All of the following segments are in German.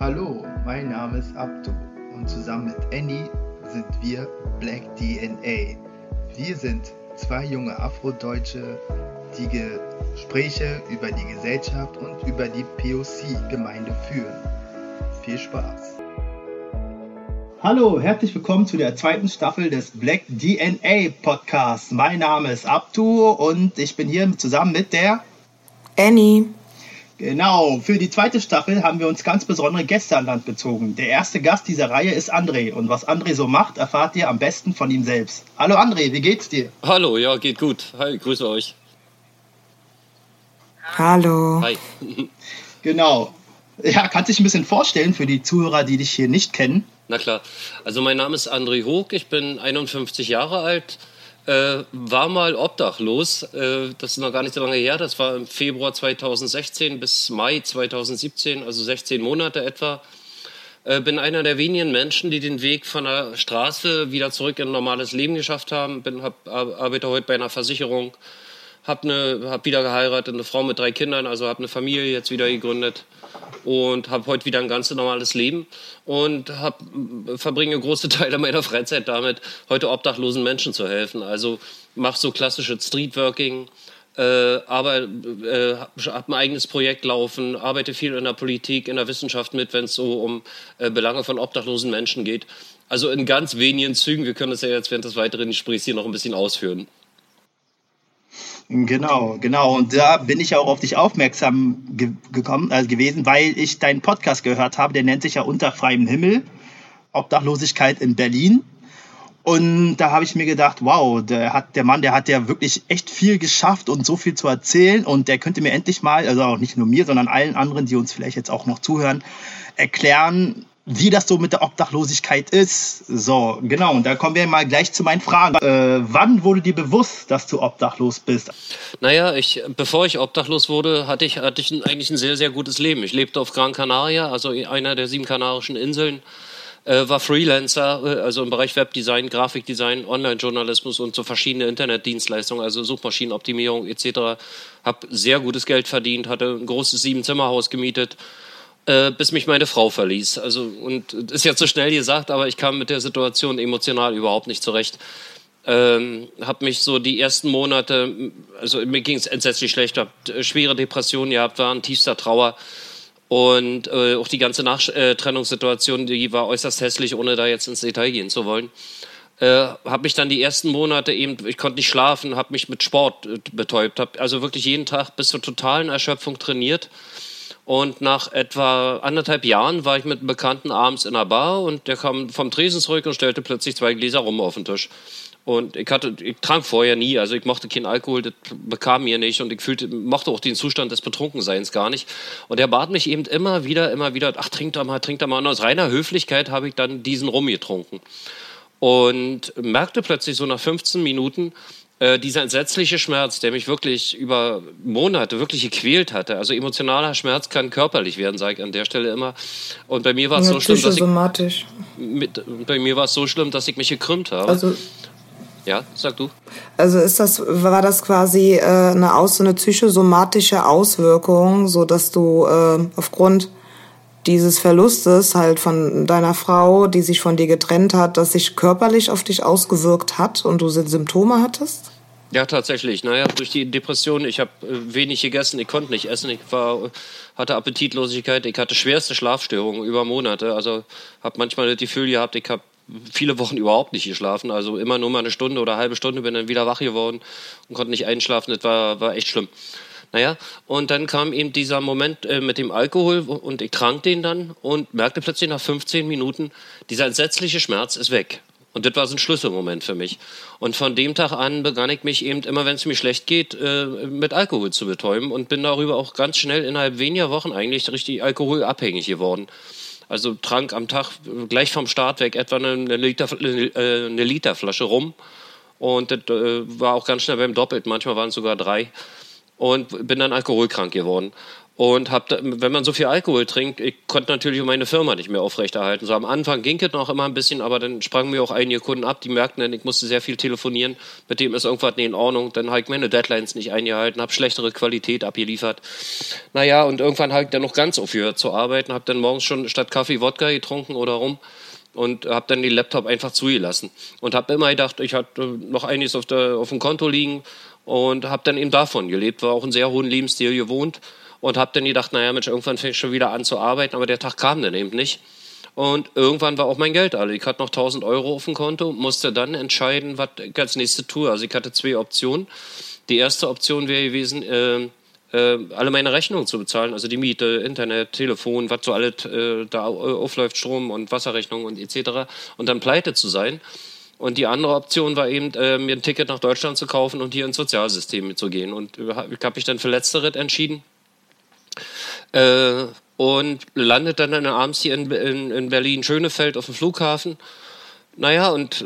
Hallo, mein Name ist Abdu und zusammen mit Annie sind wir Black DNA. Wir sind zwei junge Afrodeutsche, die Gespräche über die Gesellschaft und über die POC-Gemeinde führen. Viel Spaß! Hallo, herzlich willkommen zu der zweiten Staffel des Black DNA Podcasts. Mein Name ist Abdu und ich bin hier zusammen mit der Annie. Genau, für die zweite Staffel haben wir uns ganz besondere Gäste an Land gezogen. Der erste Gast dieser Reihe ist André und was André so macht, erfahrt ihr am besten von ihm selbst. Hallo André, wie geht's dir? Hallo, ja, geht gut. Hi, grüße euch. Hallo. Hi. Genau. Ja, kannst dich ein bisschen vorstellen für die Zuhörer, die dich hier nicht kennen? Na klar. Also mein Name ist André Hoog, ich bin 51 Jahre alt, äh, war mal obdachlos. Äh, das ist noch gar nicht so lange her. Das war im Februar 2016 bis Mai 2017, also 16 Monate etwa. Äh, bin einer der wenigen Menschen, die den Weg von der Straße wieder zurück in ein normales Leben geschafft haben. Bin, hab, arbeite heute bei einer Versicherung, habe ne, hab wieder geheiratet, eine Frau mit drei Kindern, also habe eine Familie jetzt wieder gegründet und habe heute wieder ein ganz normales Leben und hab, verbringe große Teile meiner Freizeit damit, heute obdachlosen Menschen zu helfen. Also mache so klassische Streetworking, äh, aber äh, habe ein eigenes Projekt laufen, arbeite viel in der Politik, in der Wissenschaft mit, wenn es so um äh, Belange von obdachlosen Menschen geht. Also in ganz wenigen Zügen. Wir können das ja jetzt während des weiteren Gesprächs hier noch ein bisschen ausführen. Genau, genau. Und da bin ich auch auf dich aufmerksam ge gekommen, äh, gewesen, weil ich deinen Podcast gehört habe. Der nennt sich ja Unter freiem Himmel, Obdachlosigkeit in Berlin. Und da habe ich mir gedacht, wow, der, hat, der Mann, der hat ja wirklich echt viel geschafft und so viel zu erzählen. Und der könnte mir endlich mal, also auch nicht nur mir, sondern allen anderen, die uns vielleicht jetzt auch noch zuhören, erklären, wie das so mit der Obdachlosigkeit ist. So, genau. Und da kommen wir mal gleich zu meinen Fragen. Äh, wann wurde dir bewusst, dass du obdachlos bist? Naja, ich, bevor ich obdachlos wurde, hatte ich, hatte ich eigentlich ein sehr, sehr gutes Leben. Ich lebte auf Gran Canaria, also einer der sieben kanarischen Inseln. Äh, war Freelancer, äh, also im Bereich Webdesign, Grafikdesign, Online-Journalismus und so verschiedene Internetdienstleistungen, also Suchmaschinenoptimierung etc. Hab sehr gutes Geld verdient, hatte ein großes Sieben-Zimmer-Haus gemietet äh, bis mich meine Frau verließ. Also, und ist ja zu schnell gesagt, aber ich kam mit der Situation emotional überhaupt nicht zurecht. Ähm, habe mich so die ersten Monate, also mir ging es entsetzlich schlecht, habe äh, schwere Depressionen gehabt, war in tiefster Trauer. Und äh, auch die ganze Nachtrennungssituation, die war äußerst hässlich, ohne da jetzt ins Detail gehen zu wollen. Äh, habe mich dann die ersten Monate eben, ich konnte nicht schlafen, habe mich mit Sport äh, betäubt, habe also wirklich jeden Tag bis zur totalen Erschöpfung trainiert und nach etwa anderthalb Jahren war ich mit einem Bekannten abends in einer Bar und der kam vom Tresen zurück und stellte plötzlich zwei Gläser rum auf den Tisch. Und ich hatte, ich trank vorher nie, also ich mochte keinen Alkohol, das bekam mir nicht und ich fühlte, mochte auch den Zustand des Betrunkenseins gar nicht. Und er bat mich eben immer wieder, immer wieder, ach trink doch mal, trink doch mal. Und aus reiner Höflichkeit habe ich dann diesen Rum getrunken. Und merkte plötzlich so nach 15 Minuten, äh, dieser entsetzliche Schmerz, der mich wirklich über Monate wirklich gequält hatte. Also emotionaler Schmerz kann körperlich werden, sage ich an der Stelle immer. Und bei mir war es ja, so schlimm, dass ich, mit, bei mir war es so schlimm, dass ich mich gekrümmt habe. Also ja, sag du. Also ist das, war das quasi äh, eine, aus, eine psychosomatische Auswirkung, so dass du äh, aufgrund dieses Verlustes halt von deiner Frau, die sich von dir getrennt hat, dass sich körperlich auf dich ausgewirkt hat und du Symptome hattest? Ja, tatsächlich. Naja, durch die Depression, ich habe äh, wenig gegessen, ich konnte nicht essen, ich war, hatte Appetitlosigkeit, ich hatte schwerste Schlafstörungen über Monate. Also habe manchmal das Gefühl gehabt, ich habe viele Wochen überhaupt nicht geschlafen. Also immer nur mal eine Stunde oder eine halbe Stunde bin dann wieder wach geworden und konnte nicht einschlafen. Das war, war echt schlimm. Naja, und dann kam eben dieser Moment äh, mit dem Alkohol und ich trank den dann und merkte plötzlich nach 15 Minuten, dieser entsetzliche Schmerz ist weg. Und das war so ein Schlüsselmoment für mich. Und von dem Tag an begann ich mich eben immer, wenn es mir schlecht geht, äh, mit Alkohol zu betäuben und bin darüber auch ganz schnell innerhalb weniger Wochen eigentlich richtig alkoholabhängig geworden. Also trank am Tag gleich vom Start weg etwa eine, Liter, äh, eine Literflasche rum. Und das war auch ganz schnell beim Doppelten. Manchmal waren es sogar drei. Und bin dann alkoholkrank geworden. Und hab da, wenn man so viel Alkohol trinkt, ich konnte natürlich meine Firma nicht mehr aufrechterhalten. So am Anfang ging es noch immer ein bisschen, aber dann sprangen mir auch einige Kunden ab, die merkten dann, ich musste sehr viel telefonieren, mit dem ist irgendwas nicht in Ordnung. Dann habe ich meine Deadlines nicht eingehalten, habe schlechtere Qualität abgeliefert. Naja, und irgendwann habe ich dann noch ganz aufgehört zu arbeiten, habe dann morgens schon statt Kaffee Wodka getrunken oder rum und habe dann den Laptop einfach zugelassen. Und habe immer gedacht, ich hatte noch einiges auf, der, auf dem Konto liegen und habe dann eben davon gelebt, war auch einen sehr hohen Lebensstil gewohnt und habe dann gedacht, naja, Mensch, irgendwann fängt schon wieder an zu arbeiten, aber der Tag kam dann eben nicht. Und irgendwann war auch mein Geld alle. Ich hatte noch 1000 Euro auf dem Konto, musste dann entscheiden, was ich als nächste tue. Also ich hatte zwei Optionen. Die erste Option wäre gewesen, äh, äh, alle meine Rechnungen zu bezahlen, also die Miete, Internet, Telefon, was so alles äh, da aufläuft, Strom und Wasserrechnung und etc. und dann pleite zu sein. Und die andere Option war eben, äh, mir ein Ticket nach Deutschland zu kaufen und hier ins Sozialsystem zu gehen. Und ich habe mich dann für Letzteres entschieden äh, und landet dann, dann abends hier in, in, in Berlin-Schönefeld auf dem Flughafen. Naja, und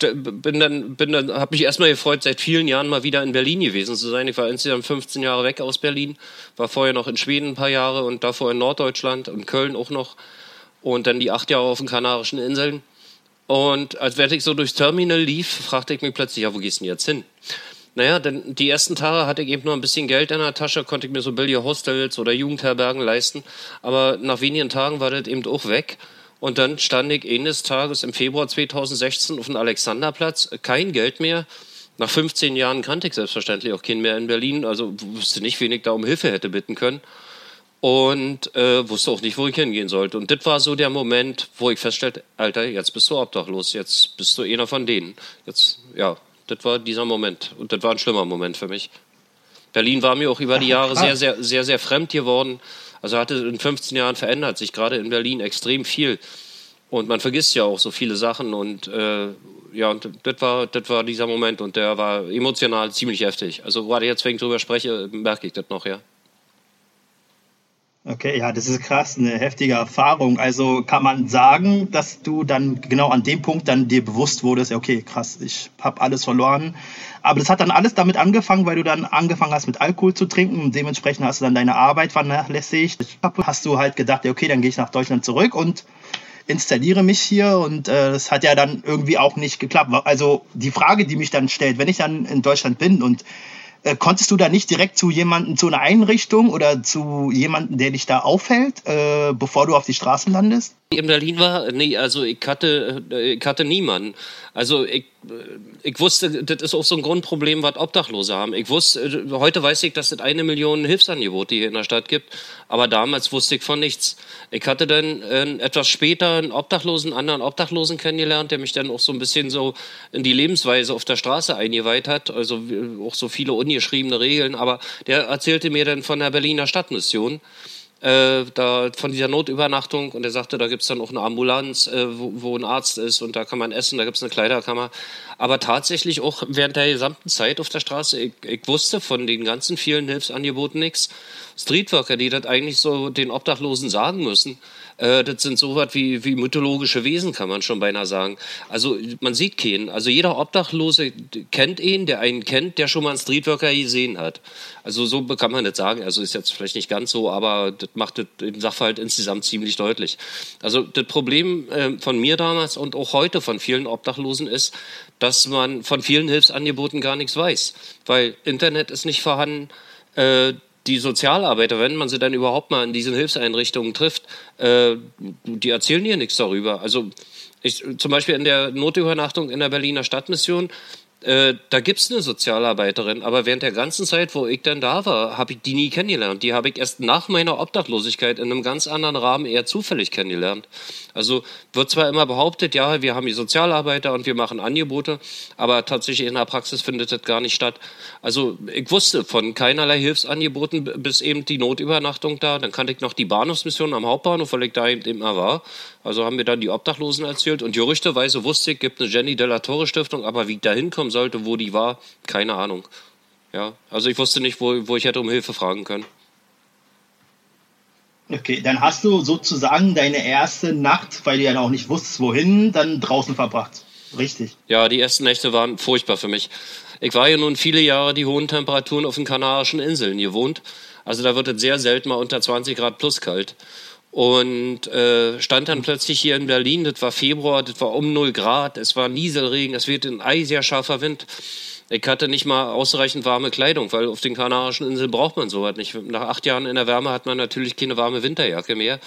äh, bin dann, bin dann, habe mich erstmal gefreut, seit vielen Jahren mal wieder in Berlin gewesen zu sein. Ich war insgesamt 15 Jahre weg aus Berlin, war vorher noch in Schweden ein paar Jahre und davor in Norddeutschland und Köln auch noch und dann die acht Jahre auf den Kanarischen Inseln. Und als ich so durchs Terminal lief, fragte ich mich plötzlich, ja, wo gehst du denn jetzt hin? Naja, denn die ersten Tage hatte ich eben nur ein bisschen Geld in der Tasche, konnte ich mir so billige Hostels oder Jugendherbergen leisten. Aber nach wenigen Tagen war das eben auch weg. Und dann stand ich eines Tages im Februar 2016 auf dem Alexanderplatz, kein Geld mehr. Nach 15 Jahren kannte ich selbstverständlich auch keinen mehr in Berlin, also wusste nicht, wen ich da um Hilfe hätte bitten können. Und äh, wusste auch nicht, wo ich hingehen sollte. Und das war so der Moment, wo ich feststellte, Alter, jetzt bist du obdachlos, jetzt bist du einer von denen. Jetzt, ja, das war dieser Moment. Und das war ein schlimmer Moment für mich. Berlin war mir auch über die Jahre sehr, sehr, sehr, sehr fremd geworden. Also hatte in 15 Jahren verändert sich gerade in Berlin extrem viel. Und man vergisst ja auch so viele Sachen. Und äh, ja, und das war, das war dieser Moment. Und der war emotional ziemlich heftig. Also gerade jetzt, wenn ich drüber spreche, merke ich das noch, ja. Okay, ja, das ist krass, eine heftige Erfahrung. Also kann man sagen, dass du dann genau an dem Punkt dann dir bewusst wurdest, okay, krass, ich habe alles verloren. Aber das hat dann alles damit angefangen, weil du dann angefangen hast mit Alkohol zu trinken und dementsprechend hast du dann deine Arbeit vernachlässigt. Hast du halt gedacht, okay, dann gehe ich nach Deutschland zurück und installiere mich hier und äh, das hat ja dann irgendwie auch nicht geklappt. Also die Frage, die mich dann stellt, wenn ich dann in Deutschland bin und äh, konntest du da nicht direkt zu jemandem, zu einer Einrichtung oder zu jemandem, der dich da aufhält, äh, bevor du auf die Straßen landest? In Berlin war, nee, also ich hatte, äh, ich hatte niemanden. Also ich, ich wusste, das ist auch so ein Grundproblem, was Obdachlose haben. Ich wusste, heute weiß ich, dass es eine Million Hilfsangebote hier in der Stadt gibt, aber damals wusste ich von nichts. Ich hatte dann äh, etwas später einen Obdachlosen, anderen Obdachlosen kennengelernt, der mich dann auch so ein bisschen so in die Lebensweise auf der Straße eingeweiht hat, also auch so viele ungeschriebene Regeln, aber der erzählte mir dann von der Berliner Stadtmission äh, da von dieser Notübernachtung und er sagte, da gibt's dann auch eine Ambulanz, äh, wo, wo ein Arzt ist und da kann man essen, da gibt's eine Kleiderkammer. Aber tatsächlich auch während der gesamten Zeit auf der Straße, ich, ich wusste von den ganzen vielen Hilfsangeboten nichts. Streetworker, die das eigentlich so den Obdachlosen sagen müssen, äh, das sind so was wie, wie mythologische Wesen, kann man schon beinahe sagen. Also man sieht keinen. Also jeder Obdachlose kennt ihn, der einen kennt, der schon mal einen Streetworker gesehen hat. Also so kann man das sagen. Also ist jetzt vielleicht nicht ganz so, aber das macht den Sachverhalt insgesamt ziemlich deutlich. Also das Problem äh, von mir damals und auch heute von vielen Obdachlosen ist, dass man von vielen Hilfsangeboten gar nichts weiß. Weil Internet ist nicht vorhanden, äh, die Sozialarbeiter, wenn man sie dann überhaupt mal in diesen Hilfseinrichtungen trifft, äh, die erzählen hier nichts darüber. Also ich, zum Beispiel in der Notübernachtung in der Berliner Stadtmission, äh, da gibt's eine Sozialarbeiterin, aber während der ganzen Zeit, wo ich dann da war, habe ich die nie kennengelernt. Die habe ich erst nach meiner Obdachlosigkeit in einem ganz anderen Rahmen eher zufällig kennengelernt. Also wird zwar immer behauptet, ja, wir haben die Sozialarbeiter und wir machen Angebote, aber tatsächlich in der Praxis findet das gar nicht statt. Also ich wusste von keinerlei Hilfsangeboten bis eben die Notübernachtung da. Dann kannte ich noch die Bahnhofsmission am Hauptbahnhof, weil ich da eben immer war. Also haben mir dann die Obdachlosen erzählt und gerüchteweise wusste ich, gibt eine Jenny Della Torre Stiftung, aber wie ich da hinkommen sollte, wo die war, keine Ahnung. Ja, also ich wusste nicht, wo, wo ich hätte um Hilfe fragen können. Okay, dann hast du sozusagen deine erste Nacht, weil du ja auch nicht wusstest, wohin, dann draußen verbracht. Richtig. Ja, die ersten Nächte waren furchtbar für mich. Ich war ja nun viele Jahre die hohen Temperaturen auf den Kanarischen Inseln gewohnt. Also da wird es sehr selten mal unter 20 Grad plus kalt. Und äh, stand dann plötzlich hier in Berlin, das war Februar, das war um 0 Grad, es war Nieselregen, es wird ein eisiger scharfer Wind. Ich hatte nicht mal ausreichend warme Kleidung, weil auf den Kanarischen Inseln braucht man sowas nicht. Nach acht Jahren in der Wärme hat man natürlich keine warme Winterjacke mehr.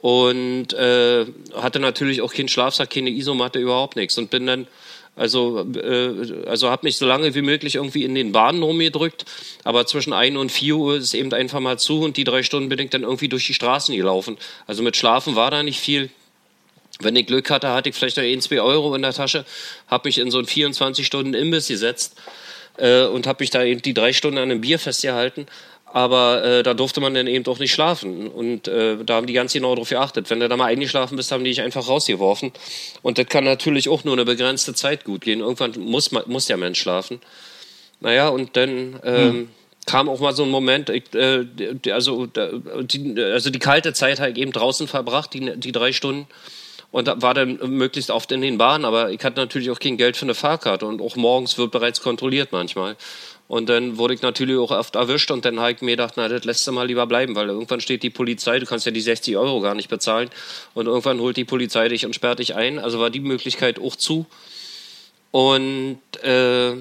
Und äh, hatte natürlich auch keinen Schlafsack, keine Isomatte, überhaupt nichts. Und bin dann also, äh, also habe mich so lange wie möglich irgendwie in den Bahnen rumgedrückt. Aber zwischen 1 und 4 Uhr ist eben einfach mal zu und die drei Stunden bin ich dann irgendwie durch die Straßen gelaufen. Also mit Schlafen war da nicht viel. Wenn ich Glück hatte, hatte ich vielleicht noch 1, 2 Euro in der Tasche, habe mich in so einen 24-Stunden-Imbiss gesetzt äh, und habe mich da eben die drei Stunden an einem Bier festgehalten. Aber äh, da durfte man dann eben doch nicht schlafen. Und äh, da haben die ganz genau darauf geachtet. Wenn du da mal eingeschlafen bist, haben die dich einfach rausgeworfen. Und das kann natürlich auch nur eine begrenzte Zeit gut gehen. Irgendwann muss, man, muss der Mensch schlafen. Naja, und dann ähm, hm. kam auch mal so ein Moment, ich, äh, also, die, also die kalte Zeit habe ich eben draußen verbracht, die, die drei Stunden. Und war dann möglichst oft in den Bahnen, aber ich hatte natürlich auch kein Geld für eine Fahrkarte und auch morgens wird bereits kontrolliert manchmal. Und dann wurde ich natürlich auch oft erwischt und dann habe ich mir gedacht, na, das lässt du mal lieber bleiben, weil irgendwann steht die Polizei, du kannst ja die 60 Euro gar nicht bezahlen und irgendwann holt die Polizei dich und sperrt dich ein. Also war die Möglichkeit auch zu. Und äh,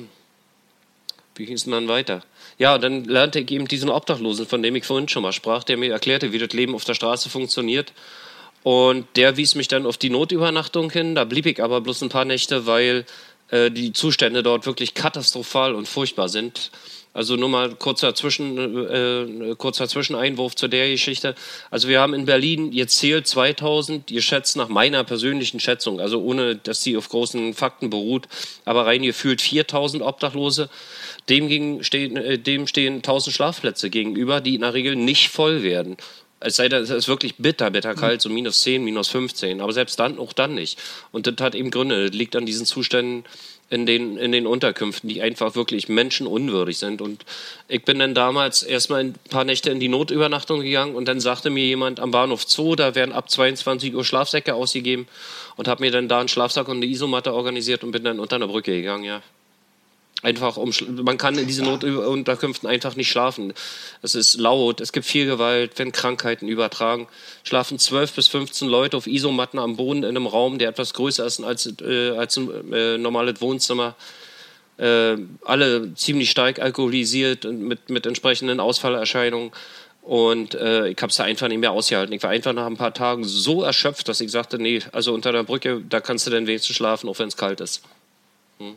wie ging es denn dann weiter? Ja, dann lernte ich eben diesen Obdachlosen, von dem ich vorhin schon mal sprach, der mir erklärte, wie das Leben auf der Straße funktioniert. Und der wies mich dann auf die Notübernachtung hin. Da blieb ich aber bloß ein paar Nächte, weil äh, die Zustände dort wirklich katastrophal und furchtbar sind. Also nur mal kurzer, Zwischen, äh, kurzer Zwischeneinwurf zu der Geschichte. Also wir haben in Berlin jetzt zählt 2000, geschätzt nach meiner persönlichen Schätzung, also ohne, dass sie auf großen Fakten beruht, aber rein gefühlt 4000 Obdachlose. Dem, stehen, äh, dem stehen 1000 Schlafplätze gegenüber, die in der Regel nicht voll werden. Es sei denn, es ist wirklich bitter, bitter kalt, so minus 10, minus 15. Aber selbst dann, auch dann nicht. Und das hat eben Gründe. Das liegt an diesen Zuständen in den, in den Unterkünften, die einfach wirklich menschenunwürdig sind. Und ich bin dann damals erstmal ein paar Nächte in die Notübernachtung gegangen und dann sagte mir jemand am Bahnhof Zoo, da werden ab 22 Uhr Schlafsäcke ausgegeben und habe mir dann da einen Schlafsack und eine Isomatte organisiert und bin dann unter einer Brücke gegangen, ja. Einfach um, man kann in diesen Notunterkünften einfach nicht schlafen. Es ist laut, es gibt viel Gewalt, wenn Krankheiten übertragen. Schlafen 12 bis 15 Leute auf Isomatten am Boden in einem Raum, der etwas größer ist als, äh, als ein äh, normales Wohnzimmer. Äh, alle ziemlich stark alkoholisiert und mit, mit entsprechenden Ausfallerscheinungen. Und äh, ich habe es da einfach nicht mehr ausgehalten. Ich war einfach nach ein paar Tagen so erschöpft, dass ich sagte, nee, also unter der Brücke, da kannst du dann wenigstens schlafen, auch wenn es kalt ist. Hm.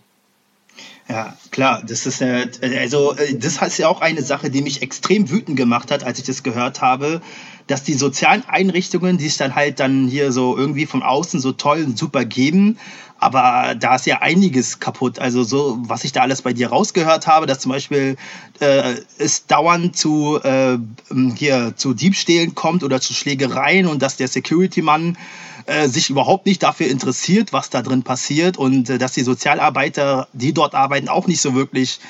Ja, klar, das ist also äh, das ist ja auch eine Sache, die mich extrem wütend gemacht hat, als ich das gehört habe, dass die sozialen Einrichtungen, die sich dann halt dann hier so irgendwie von außen so toll und super geben, aber da ist ja einiges kaputt. Also so, was ich da alles bei dir rausgehört habe, dass zum Beispiel äh, es dauernd zu äh, hier zu Diebstählen kommt oder zu Schlägereien und dass der Security-Mann äh, sich überhaupt nicht dafür interessiert, was da drin passiert und äh, dass die Sozialarbeiter, die dort arbeiten, auch nicht so wirklich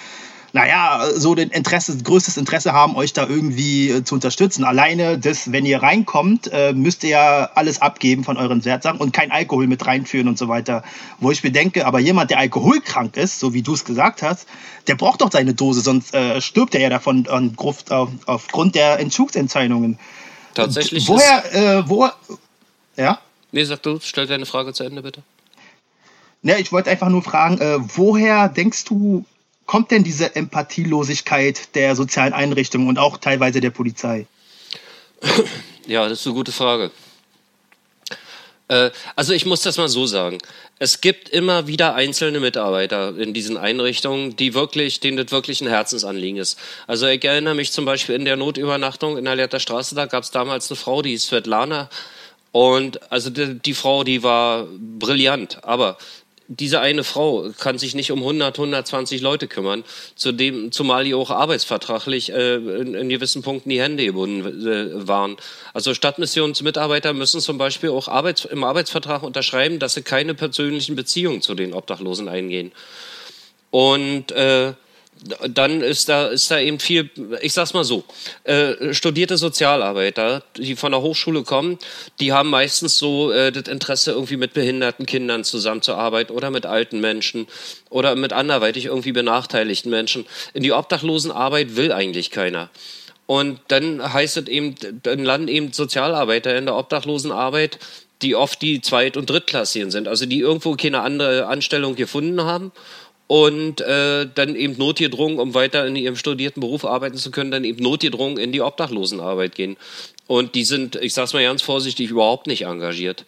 naja, so den Interesse, größtes Interesse haben, euch da irgendwie äh, zu unterstützen. Alleine das, wenn ihr reinkommt, äh, müsst ihr ja alles abgeben von euren Wertsachen und kein Alkohol mit reinführen und so weiter. Wo ich mir denke, aber jemand, der alkoholkrank ist, so wie du es gesagt hast, der braucht doch seine Dose, sonst äh, stirbt er ja davon auf, aufgrund der Entzugsentzeichnungen. Tatsächlich. Woher, äh, wo, ja? Nee, sag du, stell deine Frage zu Ende, bitte. Ne, ich wollte einfach nur fragen, äh, woher denkst du, kommt denn diese Empathielosigkeit der sozialen Einrichtungen und auch teilweise der Polizei? Ja, das ist eine gute Frage. Äh, also ich muss das mal so sagen. Es gibt immer wieder einzelne Mitarbeiter in diesen Einrichtungen, die wirklich, denen das wirklich ein Herzensanliegen ist. Also ich erinnere mich zum Beispiel in der Notübernachtung in der Lehrter Straße, da gab es damals eine Frau, die ist Svetlana, und also die, die Frau, die war brillant, aber diese eine Frau kann sich nicht um 100, 120 Leute kümmern, zudem, zumal die auch arbeitsvertraglich äh, in, in gewissen Punkten die Hände gebunden äh, waren. Also Stadtmissionsmitarbeiter müssen zum Beispiel auch Arbeits, im Arbeitsvertrag unterschreiben, dass sie keine persönlichen Beziehungen zu den Obdachlosen eingehen. Und äh, dann ist da, ist da eben viel, ich sag's mal so, äh, studierte Sozialarbeiter, die von der Hochschule kommen, die haben meistens so äh, das Interesse, irgendwie mit behinderten Kindern zusammenzuarbeiten oder mit alten Menschen oder mit anderweitig irgendwie benachteiligten Menschen. In die Obdachlosenarbeit will eigentlich keiner. Und dann heißt es eben, dann landen eben Sozialarbeiter in der Obdachlosenarbeit, die oft die Zweit- und Drittklassigen sind, also die irgendwo keine andere Anstellung gefunden haben und äh, dann eben notgedrungen, um weiter in ihrem studierten Beruf arbeiten zu können, dann eben notgedrungen in die Obdachlosenarbeit gehen. Und die sind, ich sag's mal ganz vorsichtig, überhaupt nicht engagiert.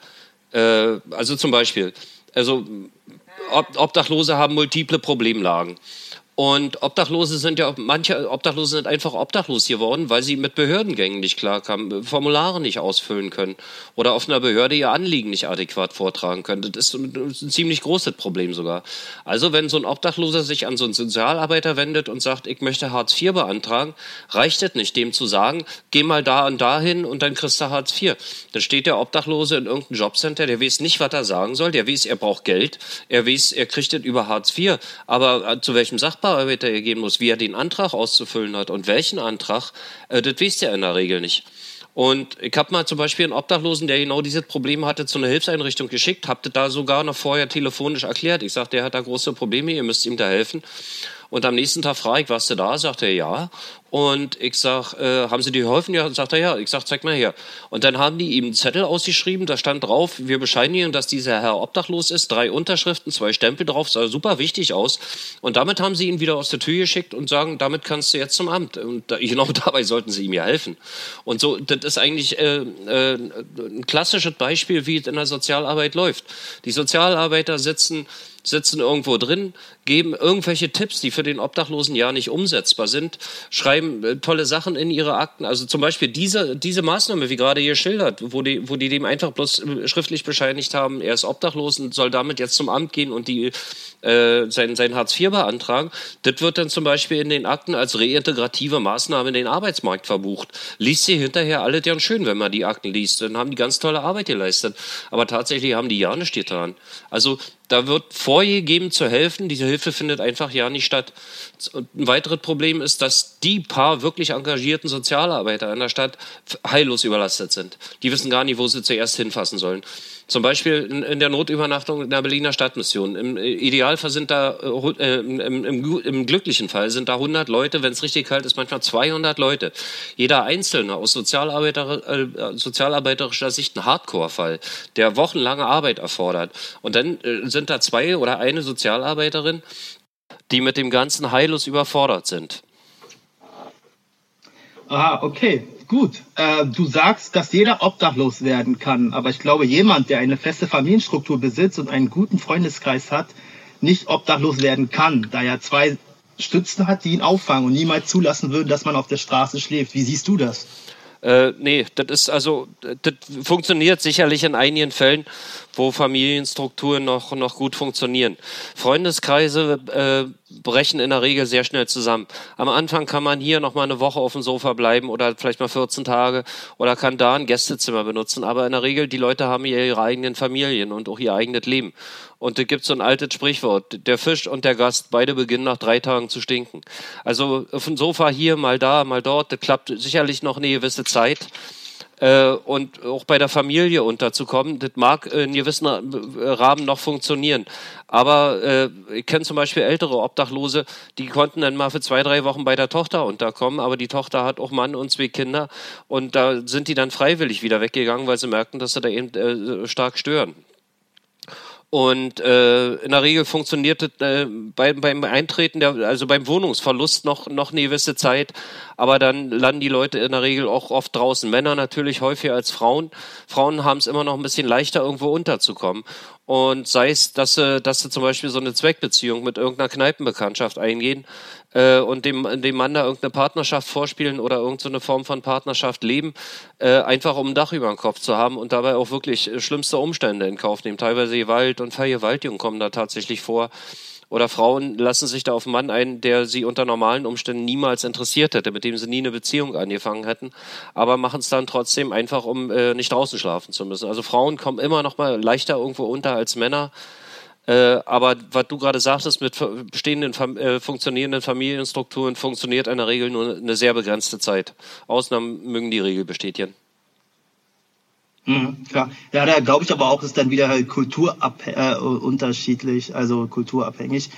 Äh, also zum Beispiel, also Ob Obdachlose haben multiple Problemlagen. Und Obdachlose sind ja, manche Obdachlose sind einfach obdachlos geworden, weil sie mit Behördengängen nicht klarkamen, Formulare nicht ausfüllen können oder auf einer Behörde ihr Anliegen nicht adäquat vortragen können. Das ist ein, ziemlich großes Problem sogar. Also wenn so ein Obdachloser sich an so einen Sozialarbeiter wendet und sagt, ich möchte Hartz IV beantragen, reicht es nicht, dem zu sagen, geh mal da und da hin und dann kriegst du Hartz IV. Dann steht der Obdachlose in irgendeinem Jobcenter, der weiß nicht, was er sagen soll, der weiß, er braucht Geld, er weiß, er kriegt das über Hartz IV, aber äh, zu welchem Sachverhalt Sachbearbeiter geben muss, wie er den Antrag auszufüllen hat und welchen Antrag, äh, das wisst ihr in der Regel nicht. Und ich habe mal zum Beispiel einen Obdachlosen, der genau dieses Problem hatte, zu einer Hilfseinrichtung geschickt, habt da sogar noch vorher telefonisch erklärt. Ich sagte, der hat da große Probleme, ihr müsst ihm da helfen. Und am nächsten Tag frage ich, warst du da? Sagt er, ja. Und ich sag, äh, haben Sie dir geholfen? Ja, sagt er, ja. Ich sag, zeig mal her. Und dann haben die ihm einen Zettel ausgeschrieben, da stand drauf, wir bescheinigen, dass dieser Herr obdachlos ist, drei Unterschriften, zwei Stempel drauf, sah super wichtig aus. Und damit haben sie ihn wieder aus der Tür geschickt und sagen, damit kannst du jetzt zum Amt. Und da, genau dabei sollten sie ihm ja helfen. Und so, das ist eigentlich äh, äh, ein klassisches Beispiel, wie es in der Sozialarbeit läuft. Die Sozialarbeiter sitzen sitzen irgendwo drin, geben irgendwelche Tipps, die für den Obdachlosen ja nicht umsetzbar sind, schreiben äh, tolle Sachen in ihre Akten. Also zum Beispiel diese, diese Maßnahme, wie gerade hier schildert, wo die, wo die dem einfach bloß äh, schriftlich bescheinigt haben, er ist obdachlos und soll damit jetzt zum Amt gehen und die, äh, sein, sein Hartz IV beantragen. Das wird dann zum Beispiel in den Akten als reintegrative Maßnahme in den Arbeitsmarkt verbucht. Liest sie hinterher alle deren schön, wenn man die Akten liest. Dann haben die ganz tolle Arbeit geleistet. Aber tatsächlich haben die ja nichts getan. Also da wird vorgegeben zu helfen. Diese Hilfe findet einfach ja nicht statt. Ein weiteres Problem ist, dass die paar wirklich engagierten Sozialarbeiter in der Stadt heillos überlastet sind. Die wissen gar nicht, wo sie zuerst hinfassen sollen. Zum Beispiel in, in der Notübernachtung in der Berliner Stadtmission. Im Idealfall sind da, äh, im, im, im, glücklichen Fall sind da 100 Leute, wenn es richtig kalt ist, manchmal 200 Leute. Jeder Einzelne aus Sozialarbeiter, äh, sozialarbeiterischer Sicht ein Hardcore-Fall, der wochenlange Arbeit erfordert. Und dann äh, sind da zwei oder eine Sozialarbeiterin, die mit dem Ganzen heillos überfordert sind. Ah, okay. Gut, äh, du sagst, dass jeder obdachlos werden kann, aber ich glaube, jemand, der eine feste Familienstruktur besitzt und einen guten Freundeskreis hat, nicht obdachlos werden kann, da er zwei Stützen hat, die ihn auffangen und niemals zulassen würden, dass man auf der Straße schläft. Wie siehst du das? Äh, nee, das ist also, das funktioniert sicherlich in einigen Fällen, wo Familienstrukturen noch, noch gut funktionieren. Freundeskreise äh, brechen in der Regel sehr schnell zusammen. Am Anfang kann man hier noch mal eine Woche auf dem Sofa bleiben oder vielleicht mal 14 Tage oder kann da ein Gästezimmer benutzen. Aber in der Regel, die Leute haben hier ihre eigenen Familien und auch ihr eigenes Leben. Und da gibt so ein altes Sprichwort, der Fisch und der Gast, beide beginnen nach drei Tagen zu stinken. Also auf dem Sofa hier, mal da, mal dort, das klappt sicherlich noch eine gewisse Zeit äh, und auch bei der Familie unterzukommen. Das mag in gewissen Rahmen noch funktionieren. Aber äh, ich kenne zum Beispiel ältere Obdachlose, die konnten dann mal für zwei, drei Wochen bei der Tochter unterkommen, aber die Tochter hat auch Mann und zwei Kinder und da sind die dann freiwillig wieder weggegangen, weil sie merkten, dass sie da eben äh, stark stören. Und äh, in der Regel funktioniert es äh, beim, beim Eintreten, der, also beim Wohnungsverlust noch, noch eine gewisse Zeit. Aber dann landen die Leute in der Regel auch oft draußen. Männer natürlich häufiger als Frauen. Frauen haben es immer noch ein bisschen leichter, irgendwo unterzukommen. Und sei es, dass sie, dass sie zum Beispiel so eine Zweckbeziehung mit irgendeiner Kneipenbekanntschaft eingehen äh, und dem, dem Mann da irgendeine Partnerschaft vorspielen oder irgendeine so Form von Partnerschaft leben, äh, einfach um ein Dach über dem Kopf zu haben und dabei auch wirklich schlimmste Umstände in Kauf nehmen. Teilweise Gewalt und Vergewaltigung kommen da tatsächlich vor. Oder Frauen lassen sich da auf einen Mann ein, der sie unter normalen Umständen niemals interessiert hätte, mit dem sie nie eine Beziehung angefangen hätten, aber machen es dann trotzdem einfach, um äh, nicht draußen schlafen zu müssen. Also Frauen kommen immer noch mal leichter irgendwo unter als Männer. Äh, aber was du gerade sagtest, mit bestehenden, äh, funktionierenden Familienstrukturen funktioniert in der Regel nur eine sehr begrenzte Zeit. Ausnahmen mögen die Regel bestätigen. Mhm, klar. Ja, da glaube ich aber auch, ist dann wieder halt kulturunterschiedlich, äh, also kulturabhängig.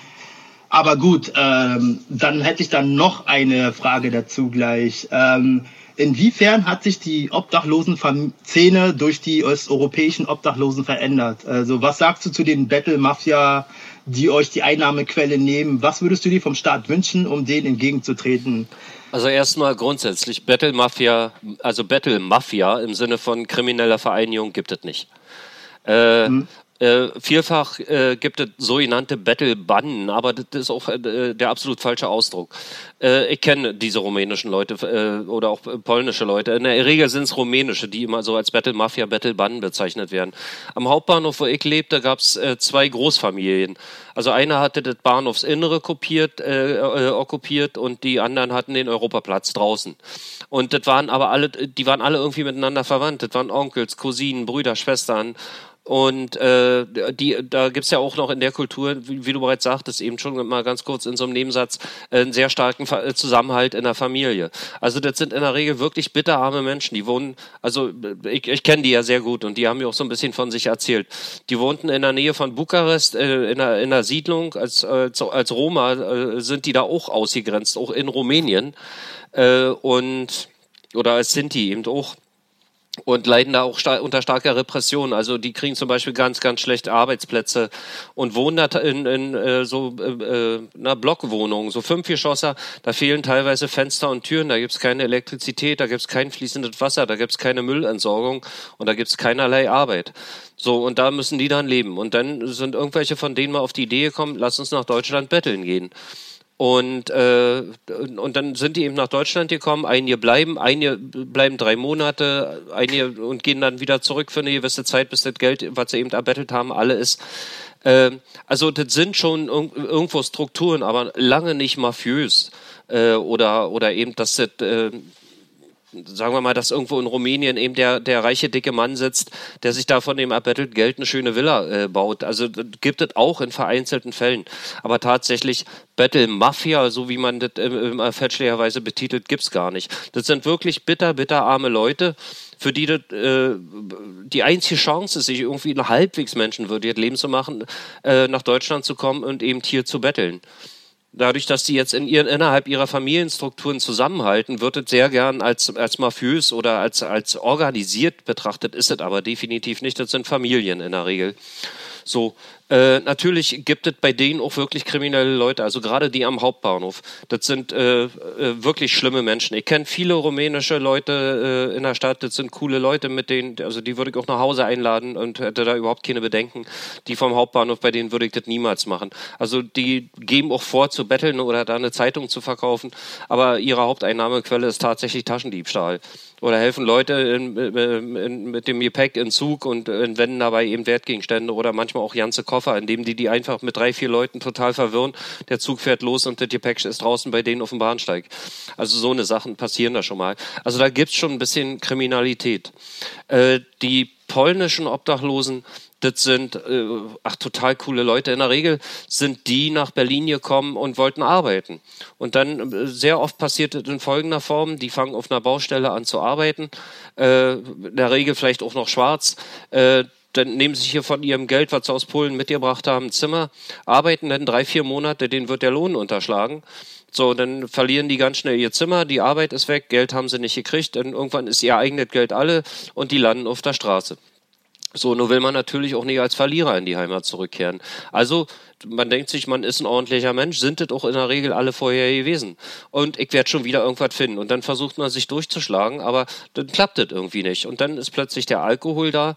Aber gut, ähm, dann hätte ich dann noch eine Frage dazu gleich. Ähm, inwiefern hat sich die Obdachlosen-Szene durch die osteuropäischen Obdachlosen verändert? Also was sagst du zu den Battle Mafia, die euch die Einnahmequelle nehmen? Was würdest du dir vom Staat wünschen, um denen entgegenzutreten? Also erstmal grundsätzlich, Battle Mafia, also Battle Mafia im Sinne von krimineller Vereinigung gibt es nicht. Äh, hm. Äh, vielfach äh, gibt es sogenannte Battle-Bannen, aber das ist auch äh, der absolut falsche Ausdruck. Äh, ich kenne diese rumänischen Leute äh, oder auch polnische Leute. In der Regel sind es rumänische, die immer so als Battle-Mafia, Battle-Bannen bezeichnet werden. Am Hauptbahnhof, wo ich lebte, gab es zwei Großfamilien. Also einer hatte das Bahnhofsinnere kopiert, okkupiert und die anderen hatten den Europaplatz draußen. Und das waren aber alle, die waren alle irgendwie miteinander verwandt. Das waren Onkels, Cousinen, Brüder, Schwestern. Und äh, die, da gibt's ja auch noch in der Kultur, wie, wie, du bereits sagtest, eben schon mal ganz kurz in so einem Nebensatz, äh, einen sehr starken Zusammenhalt in der Familie. Also das sind in der Regel wirklich bitterarme Menschen, die wohnen, also ich, ich kenne die ja sehr gut und die haben mir auch so ein bisschen von sich erzählt. Die wohnten in der Nähe von Bukarest, äh, in, einer, in einer Siedlung, als, als, als Roma äh, sind die da auch ausgegrenzt, auch in Rumänien. Äh, und oder als Sinti eben auch und leiden da auch star unter starker Repression. Also die kriegen zum Beispiel ganz, ganz schlechte Arbeitsplätze und wohnen da in, in äh, so äh, einer äh, Blockwohnung, so fünf Geschosser. Da fehlen teilweise Fenster und Türen, da gibt's keine Elektrizität, da gibt's kein fließendes Wasser, da gibt's keine Müllentsorgung und da gibt's keinerlei Arbeit. So, und da müssen die dann leben. Und dann sind irgendwelche von denen mal auf die Idee gekommen, lass uns nach Deutschland betteln gehen. Und, äh, und dann sind die eben nach Deutschland gekommen. Einige bleiben, einige bleiben drei Monate, einige und gehen dann wieder zurück für eine gewisse Zeit, bis das Geld, was sie eben erbettelt haben, alle ist. Äh, also das sind schon irgendwo Strukturen, aber lange nicht mafiös. Äh, oder, oder eben, dass das äh, sagen wir mal, dass irgendwo in Rumänien eben der, der reiche, dicke Mann sitzt, der sich da von dem erbettelt Geld eine schöne Villa äh, baut. Also gibt es auch in vereinzelten Fällen. Aber tatsächlich Battle Mafia, so wie man das äh, fälschlicherweise betitelt, gibt's gar nicht. Das sind wirklich bitter, bitter arme Leute, für die das äh, die einzige Chance ist, sich irgendwie ein halbwegs menschenwürdiges Leben zu machen, äh, nach Deutschland zu kommen und eben hier zu betteln dadurch, dass die jetzt in ihren, innerhalb ihrer Familienstrukturen zusammenhalten, wird es sehr gern als, als mafiös oder als, als organisiert betrachtet, ist es aber definitiv nicht. Das sind Familien in der Regel. So, äh, natürlich gibt es bei denen auch wirklich kriminelle Leute, also gerade die am Hauptbahnhof. Das sind äh, äh, wirklich schlimme Menschen. Ich kenne viele rumänische Leute äh, in der Stadt, das sind coole Leute, mit denen, also die würde ich auch nach Hause einladen und hätte da überhaupt keine Bedenken. Die vom Hauptbahnhof, bei denen würde ich das niemals machen. Also die geben auch vor zu betteln oder da eine Zeitung zu verkaufen, aber ihre Haupteinnahmequelle ist tatsächlich Taschendiebstahl oder helfen Leute in, in, in, mit dem Gepäck in Zug und wenden dabei eben Wertgegenstände oder manchmal auch ganze Koffer, indem die die einfach mit drei, vier Leuten total verwirren. Der Zug fährt los und das Gepäck ist draußen bei denen auf dem Bahnsteig. Also so eine Sachen passieren da schon mal. Also da gibt's schon ein bisschen Kriminalität. Äh, die polnischen Obdachlosen, das sind äh, ach total coole Leute. In der Regel sind die nach Berlin gekommen und wollten arbeiten. Und dann äh, sehr oft passiert es in folgender Form: Die fangen auf einer Baustelle an zu arbeiten. Äh, in der Regel vielleicht auch noch schwarz. Äh, dann nehmen sie hier von ihrem Geld, was sie aus Polen mitgebracht haben, Zimmer, arbeiten dann drei, vier Monate, denen wird der Lohn unterschlagen. So, dann verlieren die ganz schnell ihr Zimmer, die Arbeit ist weg, Geld haben sie nicht gekriegt, dann irgendwann ist ihr eigenes Geld alle und die landen auf der Straße. So, nur will man natürlich auch nicht als Verlierer in die Heimat zurückkehren. Also, man denkt sich, man ist ein ordentlicher Mensch, sind das auch in der Regel alle vorher gewesen. Und ich werde schon wieder irgendwas finden. Und dann versucht man sich durchzuschlagen, aber dann klappt das irgendwie nicht. Und dann ist plötzlich der Alkohol da.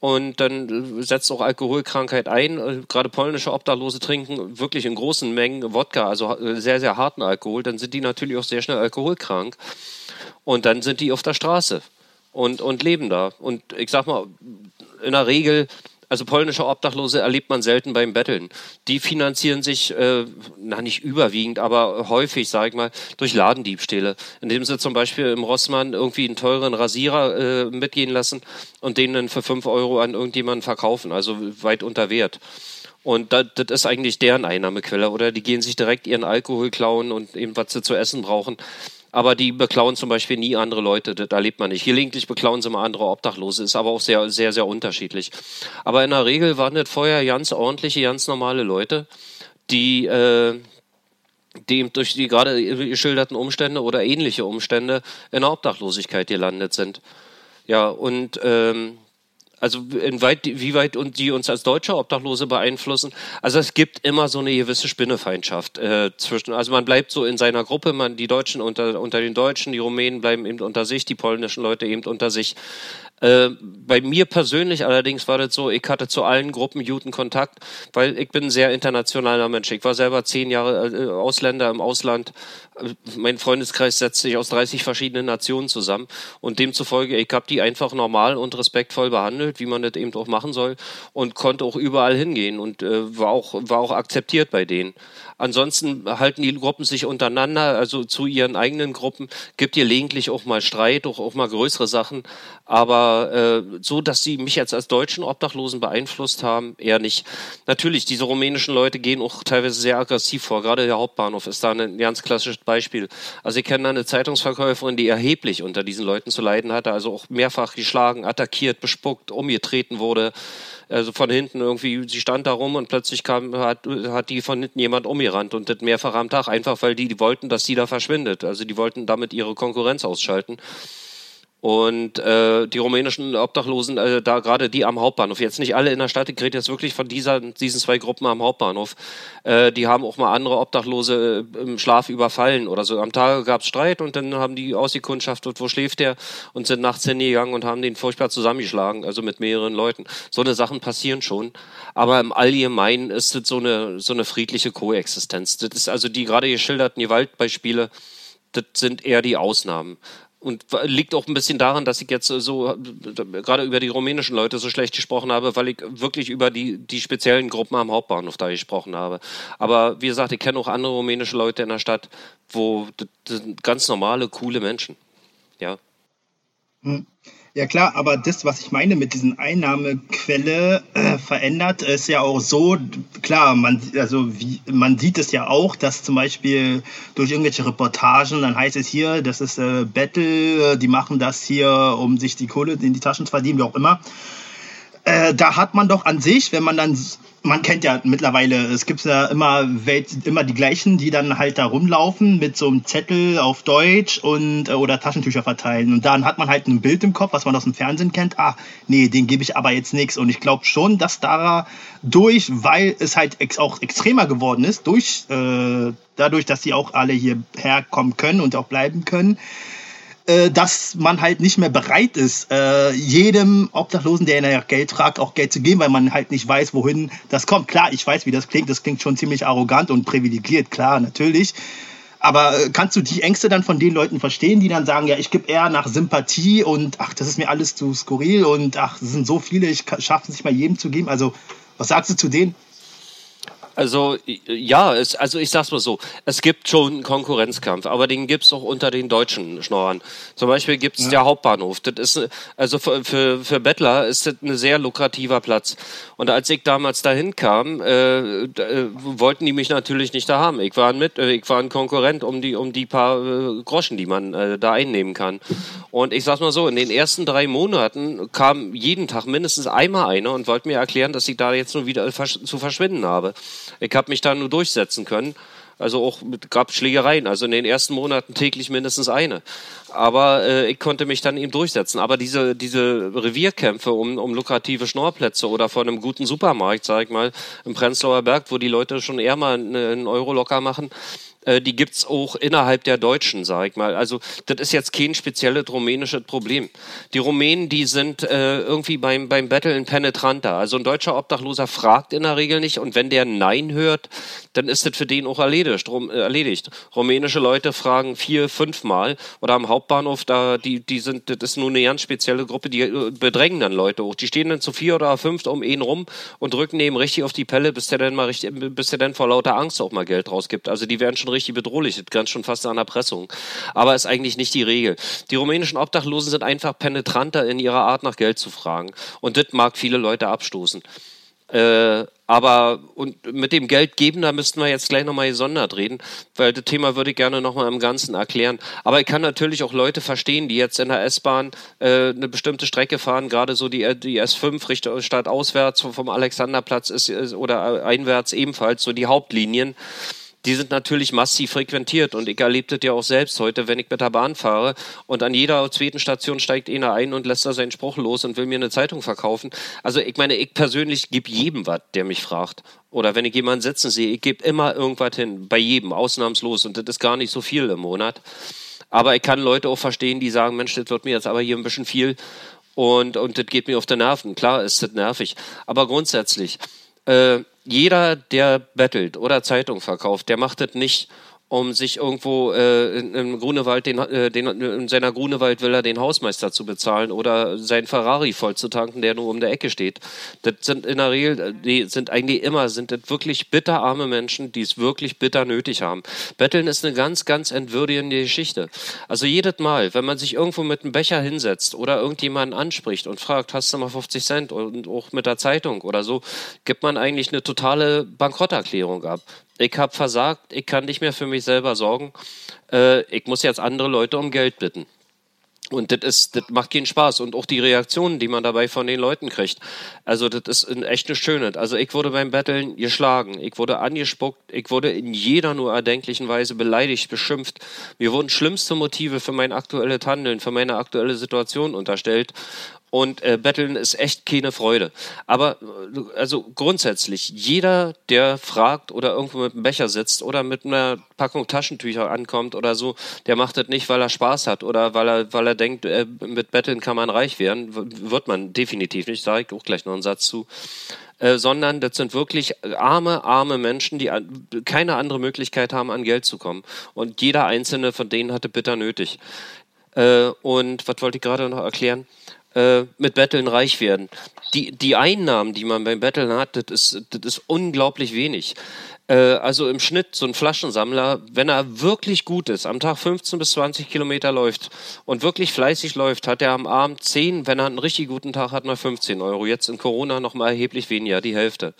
Und dann setzt auch Alkoholkrankheit ein. Gerade polnische Obdachlose trinken wirklich in großen Mengen Wodka, also sehr, sehr harten Alkohol. Dann sind die natürlich auch sehr schnell alkoholkrank. Und dann sind die auf der Straße und, und leben da. Und ich sag mal, in der Regel, also polnische Obdachlose erlebt man selten beim Betteln. Die finanzieren sich, äh, na nicht überwiegend, aber häufig, sag ich mal, durch Ladendiebstähle. Indem sie zum Beispiel im Rossmann irgendwie einen teuren Rasierer äh, mitgehen lassen und den dann für fünf Euro an irgendjemanden verkaufen, also weit unter Wert. Und das, das ist eigentlich deren Einnahmequelle. Oder die gehen sich direkt ihren Alkohol klauen und eben was sie zu essen brauchen. Aber die beklauen zum Beispiel nie andere Leute, das erlebt man nicht. Gelegentlich beklauen sie mal andere Obdachlose, ist aber auch sehr, sehr, sehr unterschiedlich. Aber in der Regel waren das vorher ganz ordentliche, ganz normale Leute, die, äh, die durch die gerade geschilderten Umstände oder ähnliche Umstände in der Obdachlosigkeit gelandet sind. Ja, und ähm, also inweit, wie weit und die uns als deutsche Obdachlose beeinflussen. Also es gibt immer so eine gewisse Spinnefeindschaft äh, zwischen. Also man bleibt so in seiner Gruppe, man die Deutschen unter unter den Deutschen, die Rumänen bleiben eben unter sich, die polnischen Leute eben unter sich. Äh, bei mir persönlich allerdings war das so, ich hatte zu allen Gruppen guten Kontakt, weil ich bin ein sehr internationaler Mensch. Ich war selber zehn Jahre äh, Ausländer im Ausland. Mein Freundeskreis setzt sich aus 30 verschiedenen Nationen zusammen und demzufolge, ich habe die einfach normal und respektvoll behandelt, wie man das eben auch machen soll und konnte auch überall hingehen und äh, war, auch, war auch akzeptiert bei denen. Ansonsten halten die Gruppen sich untereinander, also zu ihren eigenen Gruppen, gibt gelegentlich auch mal Streit, auch, auch mal größere Sachen, aber äh, so, dass sie mich jetzt als deutschen Obdachlosen beeinflusst haben, eher nicht. Natürlich, diese rumänischen Leute gehen auch teilweise sehr aggressiv vor, gerade der Hauptbahnhof ist da ein ganz klassisches Beispiel. Also ich kenne eine Zeitungsverkäuferin, die erheblich unter diesen Leuten zu leiden hatte, also auch mehrfach geschlagen, attackiert, bespuckt, umgetreten wurde also von hinten irgendwie, sie stand da rum und plötzlich kam, hat, hat die von hinten jemand umgerannt und das mehrfach am Tag, einfach weil die, die wollten, dass sie da verschwindet. Also die wollten damit ihre Konkurrenz ausschalten. Und äh, die rumänischen Obdachlosen, äh, da gerade die am Hauptbahnhof, jetzt nicht alle in der Stadt, ich rede jetzt wirklich von dieser, diesen zwei Gruppen am Hauptbahnhof, äh, die haben auch mal andere Obdachlose äh, im Schlaf überfallen oder so. Am Tag gab es Streit und dann haben die ausgekundschaftet, wo schläft der und sind nachts hingegangen und haben den furchtbar zusammengeschlagen, also mit mehreren Leuten. So eine Sachen passieren schon. Aber im Allgemeinen ist es so eine, so eine friedliche Koexistenz. Das ist also die gerade geschilderten Gewaltbeispiele, das sind eher die Ausnahmen. Und liegt auch ein bisschen daran, dass ich jetzt so gerade über die rumänischen Leute so schlecht gesprochen habe, weil ich wirklich über die, die speziellen Gruppen am Hauptbahnhof da gesprochen habe. Aber wie gesagt, ich kenne auch andere rumänische Leute in der Stadt, wo das sind ganz normale, coole Menschen. Ja. Hm. Ja klar, aber das, was ich meine mit diesen Einnahmequelle äh, verändert, ist ja auch so, klar, man, also wie, man sieht es ja auch, dass zum Beispiel durch irgendwelche Reportagen, dann heißt es hier, das ist äh, Battle, die machen das hier, um sich die Kohle in die Taschen zu verdienen, wie auch immer. Äh, da hat man doch an sich, wenn man dann man kennt ja mittlerweile, es gibt ja immer, immer die gleichen, die dann halt da rumlaufen mit so einem Zettel auf Deutsch und äh, oder Taschentücher verteilen. Und dann hat man halt ein Bild im Kopf, was man aus dem Fernsehen kennt. Ah, nee, den gebe ich aber jetzt nichts. Und ich glaube schon, dass da durch, weil es halt ex auch extremer geworden ist, durch äh, dadurch, dass sie auch alle hierher kommen können und auch bleiben können, äh, dass man halt nicht mehr bereit ist, äh, jedem Obdachlosen, der nach Geld fragt, auch Geld zu geben, weil man halt nicht weiß, wohin das kommt. Klar, ich weiß, wie das klingt. Das klingt schon ziemlich arrogant und privilegiert, klar, natürlich. Aber äh, kannst du die Ängste dann von den Leuten verstehen, die dann sagen, ja, ich gebe eher nach Sympathie und ach, das ist mir alles zu skurril und ach, es sind so viele, ich schaffe es nicht mal jedem zu geben. Also, was sagst du zu denen? Also ja, es, also ich sag's mal so, es gibt schon einen Konkurrenzkampf, aber den gibt's auch unter den deutschen Schnorren. Zum Beispiel gibt's ja. der Hauptbahnhof. Das ist also für, für, für Bettler ist das ein sehr lukrativer Platz. Und als ich damals dahin kam, äh, äh, wollten die mich natürlich nicht da haben. Ich war ein mit, äh, ich war ein Konkurrent um die um die paar äh, Groschen, die man äh, da einnehmen kann. Und ich sag's mal so, in den ersten drei Monaten kam jeden Tag mindestens einmal einer und wollte mir erklären, dass ich da jetzt nur wieder zu verschwinden habe. Ich habe mich da nur durchsetzen können. Also auch mit gab Schlägereien, also in den ersten Monaten täglich mindestens eine. Aber äh, ich konnte mich dann eben durchsetzen. Aber diese, diese Revierkämpfe um, um lukrative Schnorrplätze oder vor einem guten Supermarkt, sag ich mal, im Prenzlauer Berg, wo die Leute schon eher mal einen Euro locker machen, äh, die gibt's auch innerhalb der Deutschen, sag ich mal. Also das ist jetzt kein spezielles rumänisches Problem. Die Rumänen, die sind äh, irgendwie beim, beim Battlen penetranter. Also ein deutscher Obdachloser fragt in der Regel nicht und wenn der Nein hört, dann ist das für den auch erledigt. Rum, äh, erledigt. Rumänische Leute fragen vier, fünfmal oder am Hauptbahnhof, da die, die sind, das ist nur eine ganz spezielle Gruppe, die äh, bedrängen dann Leute hoch. Die stehen dann zu vier oder fünf um ihn rum und drücken dem richtig auf die Pelle, bis der dann mal richtig, bis der dann vor lauter Angst auch mal Geld rausgibt. Also die werden schon richtig bedrohlich, das grenzt schon fast an Erpressung. Aber ist eigentlich nicht die Regel. Die rumänischen Obdachlosen sind einfach penetranter in ihrer Art nach Geld zu fragen. Und das mag viele Leute abstoßen. Äh, aber und mit dem Geld geben, da müssten wir jetzt gleich nochmal gesondert reden, weil das Thema würde ich gerne nochmal im Ganzen erklären. Aber ich kann natürlich auch Leute verstehen, die jetzt in der S-Bahn äh, eine bestimmte Strecke fahren, gerade so die, die S5 Richtung Stadt auswärts vom Alexanderplatz ist, ist oder einwärts ebenfalls, so die Hauptlinien die sind natürlich massiv frequentiert. Und ich erlebe das ja auch selbst heute, wenn ich mit der Bahn fahre und an jeder zweiten Station steigt einer ein und lässt da seinen Spruch los und will mir eine Zeitung verkaufen. Also ich meine, ich persönlich gebe jedem was, der mich fragt. Oder wenn ich jemanden sitzen sehe, ich gebe immer irgendwas hin, bei jedem, ausnahmslos. Und das ist gar nicht so viel im Monat. Aber ich kann Leute auch verstehen, die sagen, Mensch, das wird mir jetzt aber hier ein bisschen viel und, und das geht mir auf die Nerven. Klar ist das nervig. Aber grundsätzlich, äh, jeder, der bettelt oder Zeitung verkauft, der macht das nicht, um sich irgendwo äh, im Grunewald den, äh, den, in seiner Grunewald-Villa den Hausmeister zu bezahlen oder sein Ferrari voll zu tanken, der nur um der Ecke steht. Das sind in der Regel, die sind eigentlich immer, sind das wirklich bitterarme Menschen, die es wirklich bitter nötig haben. Betteln ist eine ganz, ganz entwürdigende Geschichte. Also jedes Mal, wenn man sich irgendwo mit einem Becher hinsetzt oder irgendjemanden anspricht und fragt, hast du mal 50 Cent und auch mit der Zeitung oder so, gibt man eigentlich eine totale Bankrotterklärung ab ich habe versagt, ich kann nicht mehr für mich selber sorgen, äh, ich muss jetzt andere Leute um Geld bitten. Und das ist, das macht keinen Spaß. Und auch die Reaktionen, die man dabei von den Leuten kriegt. Also, das ist echt eine Schöne. Also, ich wurde beim Betteln geschlagen. Ich wurde angespuckt. Ich wurde in jeder nur erdenklichen Weise beleidigt, beschimpft. Mir wurden schlimmste Motive für mein aktuelles Handeln, für meine aktuelle Situation unterstellt. Und äh, Betteln ist echt keine Freude. Aber äh, also grundsätzlich, jeder, der fragt oder irgendwo mit einem Becher sitzt oder mit einer Packung Taschentücher ankommt oder so, der macht das nicht, weil er Spaß hat oder weil er, weil er denkt, äh, mit Betteln kann man reich werden. Wird man definitiv nicht, sage ich auch gleich noch einen Satz zu. Äh, sondern das sind wirklich arme, arme Menschen, die keine andere Möglichkeit haben, an Geld zu kommen. Und jeder einzelne von denen hatte bitter nötig. Äh, und was wollte ich gerade noch erklären? Äh, mit Betteln reich werden. Die, die Einnahmen, die man beim Betteln hat, das ist, das ist unglaublich wenig. Äh, also im Schnitt so ein Flaschensammler, wenn er wirklich gut ist, am Tag 15 bis 20 Kilometer läuft und wirklich fleißig läuft, hat er am Abend 10, wenn er einen richtig guten Tag hat, mal 15 Euro. Jetzt in Corona noch mal erheblich weniger, die Hälfte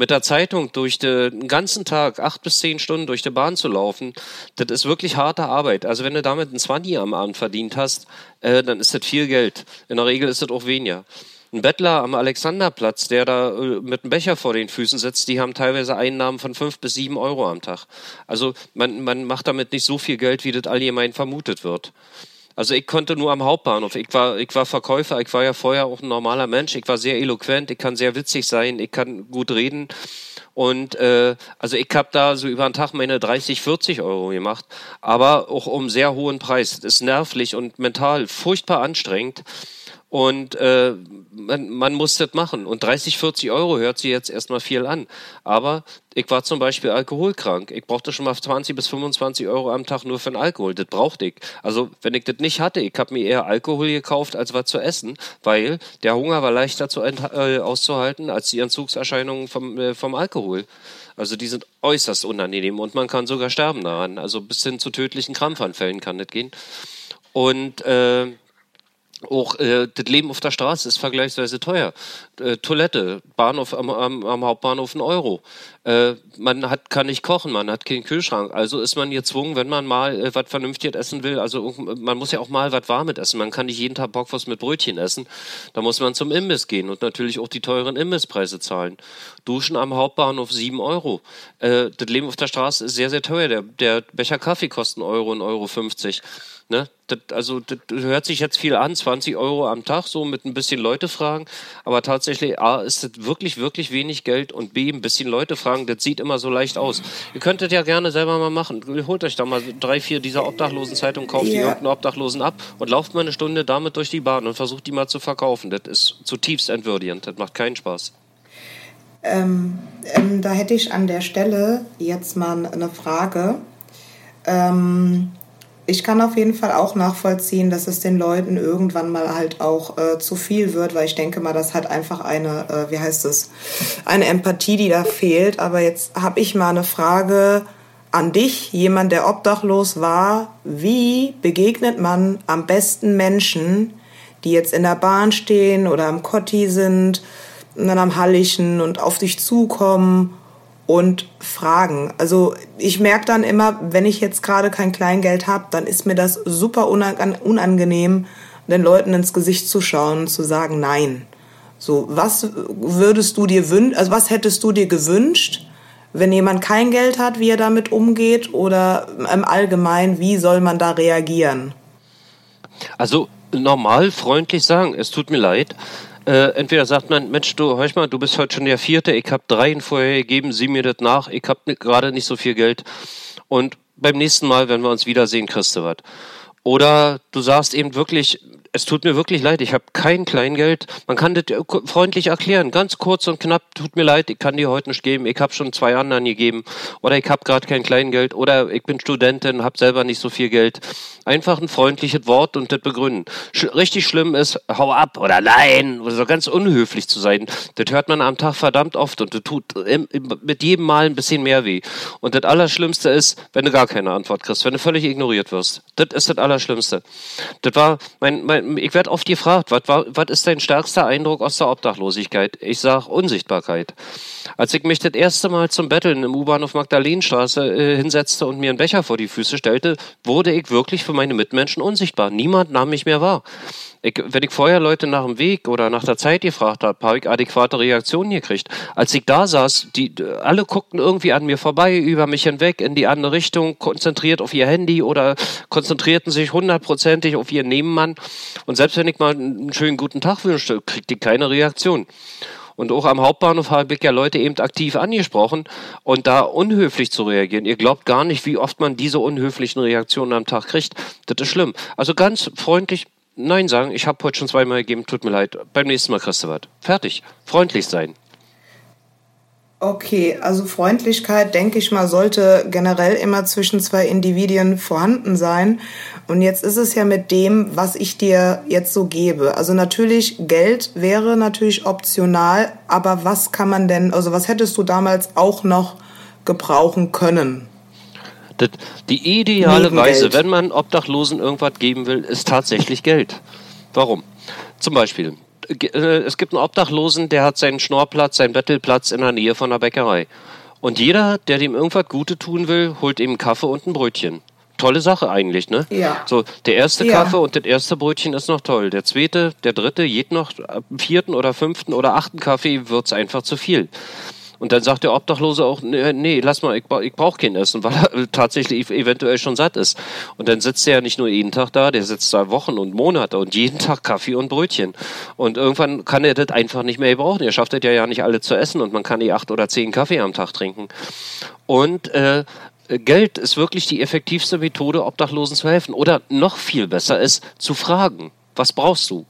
mit der Zeitung durch den ganzen Tag, acht bis zehn Stunden durch die Bahn zu laufen, das ist wirklich harte Arbeit. Also wenn du damit einen 20 am Abend verdient hast, äh, dann ist das viel Geld. In der Regel ist das auch weniger. Ein Bettler am Alexanderplatz, der da äh, mit einem Becher vor den Füßen sitzt, die haben teilweise Einnahmen von fünf bis sieben Euro am Tag. Also man, man macht damit nicht so viel Geld, wie das allgemein vermutet wird. Also ich konnte nur am Hauptbahnhof. Ich war, ich war Verkäufer, ich war ja vorher auch ein normaler Mensch. Ich war sehr eloquent, ich kann sehr witzig sein, ich kann gut reden. Und äh, also ich habe da so über den Tag meine 30, 40 Euro gemacht, aber auch um sehr hohen Preis. Das ist nervlich und mental furchtbar anstrengend. Und äh, man, man muss das machen. Und 30, 40 Euro hört sich jetzt erstmal viel an. Aber ich war zum Beispiel alkoholkrank. Ich brauchte schon mal 20 bis 25 Euro am Tag nur für den Alkohol. Das brauchte ich. Also wenn ich das nicht hatte, ich habe mir eher Alkohol gekauft, als was zu essen, weil der Hunger war leichter zu äh, auszuhalten als die Entzugserscheinungen vom, äh, vom Alkohol. Also die sind äußerst unangenehm und man kann sogar sterben daran. Also bis hin zu tödlichen Krampfanfällen kann das gehen. Und äh, auch äh, das Leben auf der Straße ist vergleichsweise teuer. Äh, Toilette, Bahnhof am, am, am, Hauptbahnhof ein Euro. Äh, man hat, kann nicht kochen, man hat keinen Kühlschrank. Also ist man gezwungen, wenn man mal äh, was vernünftig essen will. Also man muss ja auch mal was Warmes essen. Man kann nicht jeden Tag Bockwurst mit Brötchen essen. Da muss man zum Imbiss gehen und natürlich auch die teuren Imbisspreise zahlen. Duschen am Hauptbahnhof sieben Euro. Äh, das Leben auf der Straße ist sehr, sehr teuer. Der, der Becher Kaffee kostet einen Euro, einen Euro 50. Ne? Das, also das hört sich jetzt viel an, 20 Euro am Tag, so mit ein bisschen Leute fragen. Aber tatsächlich, A, ist das wirklich, wirklich wenig Geld und B, ein bisschen Leute fragen, das sieht immer so leicht aus. Ihr könntet ja gerne selber mal machen. Holt euch da mal drei, vier dieser Obdachlosen-Zeitungen, kauft yeah. die irgendeinen Obdachlosen ab und lauft mal eine Stunde damit durch die Bahn und versucht die mal zu verkaufen. Das ist zutiefst entwürdigend. Das macht keinen Spaß. Ähm, ähm, da hätte ich an der Stelle jetzt mal eine Frage. Ähm, ich kann auf jeden Fall auch nachvollziehen, dass es den Leuten irgendwann mal halt auch äh, zu viel wird, weil ich denke mal, das hat einfach eine, äh, wie heißt es, eine Empathie, die da fehlt. Aber jetzt habe ich mal eine Frage an dich, jemand, der obdachlos war. Wie begegnet man am besten Menschen, die jetzt in der Bahn stehen oder am Kotti sind, dann am Hallischen und auf dich zukommen und fragen. Also ich merke dann immer, wenn ich jetzt gerade kein Kleingeld habe, dann ist mir das super unangenehm, den Leuten ins Gesicht zu schauen und zu sagen Nein. So, was würdest du dir wünschen, also was hättest du dir gewünscht, wenn jemand kein Geld hat, wie er damit umgeht oder im Allgemeinen, wie soll man da reagieren? Also normal freundlich sagen, es tut mir leid. Äh, entweder sagt man, Mensch, du, hör mal, du bist heute schon der Vierte, ich habe dreien vorher gegeben, sieh mir das nach, ich habe gerade nicht so viel Geld. Und beim nächsten Mal, wenn wir uns wiedersehen, kriegst du was. Oder du sagst eben wirklich, es tut mir wirklich leid, ich habe kein Kleingeld. Man kann das freundlich erklären, ganz kurz und knapp, tut mir leid, ich kann dir heute nicht geben, ich habe schon zwei anderen gegeben oder ich habe gerade kein Kleingeld oder ich bin Studentin, habe selber nicht so viel Geld. Einfach ein freundliches Wort und das begründen. Sch richtig schlimm ist, hau ab oder nein oder so ganz unhöflich zu sein. Das hört man am Tag verdammt oft und das tut mit jedem Mal ein bisschen mehr weh. Und das Allerschlimmste ist, wenn du gar keine Antwort kriegst, wenn du völlig ignoriert wirst. Das ist das Allerschlimmste. Das war mein, mein ich werde oft gefragt, was, ist dein stärkster Eindruck aus der Obdachlosigkeit? Ich sage Unsichtbarkeit. Als ich mich das erste Mal zum Betteln im U-Bahnhof Magdalenenstraße äh, hinsetzte und mir einen Becher vor die Füße stellte, wurde ich wirklich für meine Mitmenschen unsichtbar. Niemand nahm mich mehr wahr. Ich, wenn ich vorher Leute nach dem Weg oder nach der Zeit gefragt habe, habe ich adäquate Reaktionen gekriegt. Als ich da saß, die alle guckten irgendwie an mir vorbei, über mich hinweg, in die andere Richtung, konzentriert auf ihr Handy oder konzentrierten sich hundertprozentig auf ihren Nebenmann. Und selbst wenn ich mal einen schönen guten Tag wünschte, kriegte ich keine Reaktion. Und auch am Hauptbahnhof habe ich ja Leute eben aktiv angesprochen und da unhöflich zu reagieren. Ihr glaubt gar nicht, wie oft man diese unhöflichen Reaktionen am Tag kriegt. Das ist schlimm. Also ganz freundlich Nein sagen. Ich habe heute schon zweimal gegeben, tut mir leid. Beim nächsten Mal kriegst du was. Fertig. Freundlich sein. Okay, also Freundlichkeit, denke ich mal, sollte generell immer zwischen zwei Individuen vorhanden sein. Und jetzt ist es ja mit dem, was ich dir jetzt so gebe. Also natürlich, Geld wäre natürlich optional, aber was kann man denn, also was hättest du damals auch noch gebrauchen können? Das, die ideale Weise, wenn man Obdachlosen irgendwas geben will, ist tatsächlich Geld. Warum? Zum Beispiel, es gibt einen Obdachlosen, der hat seinen Schnorrplatz, seinen Bettelplatz in der Nähe von der Bäckerei. Und jeder, der dem irgendwas Gute tun will, holt ihm einen Kaffee und ein Brötchen. Tolle Sache eigentlich, ne? Ja. So, der erste ja. Kaffee und das erste Brötchen ist noch toll. Der zweite, der dritte, jed noch, am vierten oder fünften oder achten Kaffee wird's einfach zu viel. Und dann sagt der Obdachlose auch, nee, nee lass mal, ich, ich brauche kein Essen, weil er tatsächlich eventuell schon satt ist. Und dann sitzt er ja nicht nur jeden Tag da, der sitzt da Wochen und Monate und jeden Tag Kaffee und Brötchen. Und irgendwann kann er das einfach nicht mehr gebrauchen. Er schafft das ja, ja nicht alle zu essen und man kann die acht oder zehn Kaffee am Tag trinken. Und äh, Geld ist wirklich die effektivste Methode, Obdachlosen zu helfen. Oder noch viel besser ist, zu fragen, was brauchst du?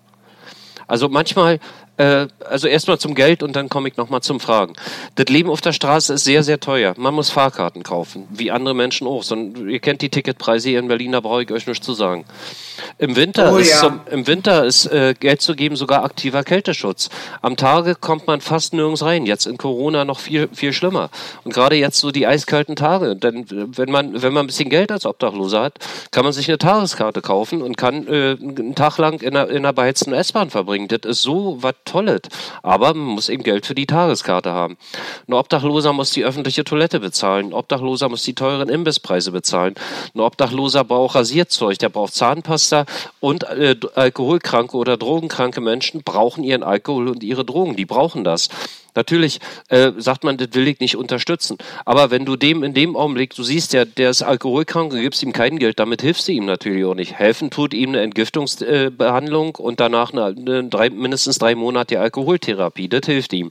Also manchmal äh, also erstmal zum Geld und dann komme ich nochmal zum Fragen. Das Leben auf der Straße ist sehr, sehr teuer. Man muss Fahrkarten kaufen, wie andere Menschen auch. So, ihr kennt die Ticketpreise hier in Berlin, da brauche ich euch nichts zu sagen. Im Winter oh, ist, ja. zum, im Winter ist äh, Geld zu geben sogar aktiver Kälteschutz. Am Tage kommt man fast nirgends rein. Jetzt in Corona noch viel, viel schlimmer. Und gerade jetzt so die eiskalten Tage. Denn wenn man, wenn man ein bisschen Geld als Obdachloser hat, kann man sich eine Tageskarte kaufen und kann äh, einen Tag lang in einer, in einer beheizten S-Bahn verbringen. Das ist so was Tolles. Aber man muss eben Geld für die Tageskarte haben. Ein Obdachloser muss die öffentliche Toilette bezahlen. Ein Obdachloser muss die teuren Imbisspreise bezahlen. Ein Obdachloser braucht Rasierzeug, der braucht Zahnpasta und äh, alkoholkranke oder drogenkranke Menschen brauchen ihren Alkohol und ihre Drogen. Die brauchen das. Natürlich äh, sagt man, das will ich nicht unterstützen. Aber wenn du dem in dem Augenblick, du siehst, der, der ist alkoholkrank und gibst ihm kein Geld, damit hilfst du ihm natürlich auch nicht. Helfen tut ihm eine Entgiftungsbehandlung äh, und danach eine, eine drei, mindestens drei Monate Alkoholtherapie. Das hilft ihm.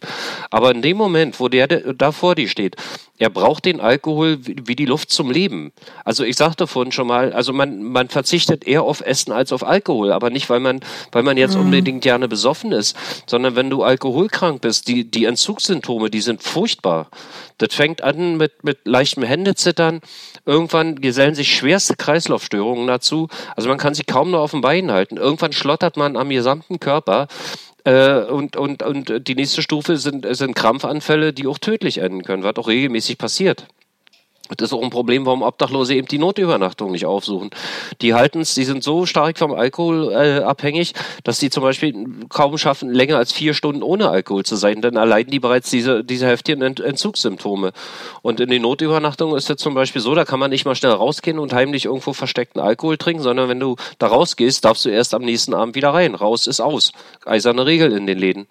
Aber in dem Moment, wo der, der da vor dir steht, er braucht den Alkohol wie, wie die Luft zum Leben. Also ich sagte vorhin schon mal, also man, man verzichtet eher auf Essen als auf Alkohol, aber nicht, weil man, weil man jetzt mhm. unbedingt gerne besoffen ist, sondern wenn du alkoholkrank bist, die, die Entzugssymptome, die sind furchtbar. Das fängt an mit, mit leichtem Händezittern. Irgendwann gesellen sich schwerste Kreislaufstörungen dazu. Also man kann sich kaum noch auf den Beinen halten. Irgendwann schlottert man am gesamten Körper. Äh, und, und, und die nächste Stufe sind, sind Krampfanfälle, die auch tödlich enden können, was auch regelmäßig passiert. Das ist auch ein Problem, warum Obdachlose eben die Notübernachtung nicht aufsuchen. Die halten es, die sind so stark vom Alkohol äh, abhängig, dass die zum Beispiel kaum schaffen, länger als vier Stunden ohne Alkohol zu sein. Dann erleiden die bereits diese, diese heftigen Ent Entzugssymptome. Und in den Notübernachtungen ist es zum Beispiel so, da kann man nicht mal schnell rausgehen und heimlich irgendwo versteckten Alkohol trinken, sondern wenn du da rausgehst, darfst du erst am nächsten Abend wieder rein. Raus ist aus. Eiserne Regel in den Läden.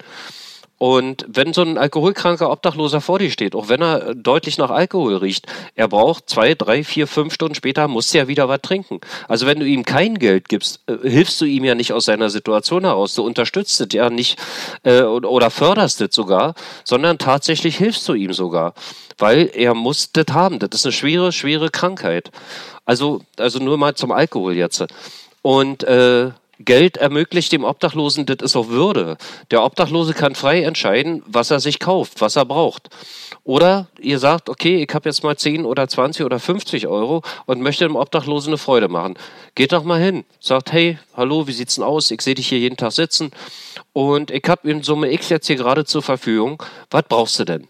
Und wenn so ein alkoholkranker Obdachloser vor dir steht, auch wenn er deutlich nach Alkohol riecht, er braucht zwei, drei, vier, fünf Stunden später, muss er wieder was trinken. Also wenn du ihm kein Geld gibst, äh, hilfst du ihm ja nicht aus seiner Situation heraus. Du unterstützt es ja nicht äh, oder förderst es sogar, sondern tatsächlich hilfst du ihm sogar. Weil er muss das haben. Das ist eine schwere, schwere Krankheit. Also, also nur mal zum Alkohol jetzt. Und äh, Geld ermöglicht dem Obdachlosen, das ist auch Würde. Der Obdachlose kann frei entscheiden, was er sich kauft, was er braucht. Oder ihr sagt, okay, ich habe jetzt mal 10 oder 20 oder 50 Euro und möchte dem Obdachlosen eine Freude machen. Geht doch mal hin. Sagt, hey, hallo, wie sieht's denn aus? Ich sehe dich hier jeden Tag sitzen und ich habe in Summe X jetzt hier gerade zur Verfügung. Was brauchst du denn?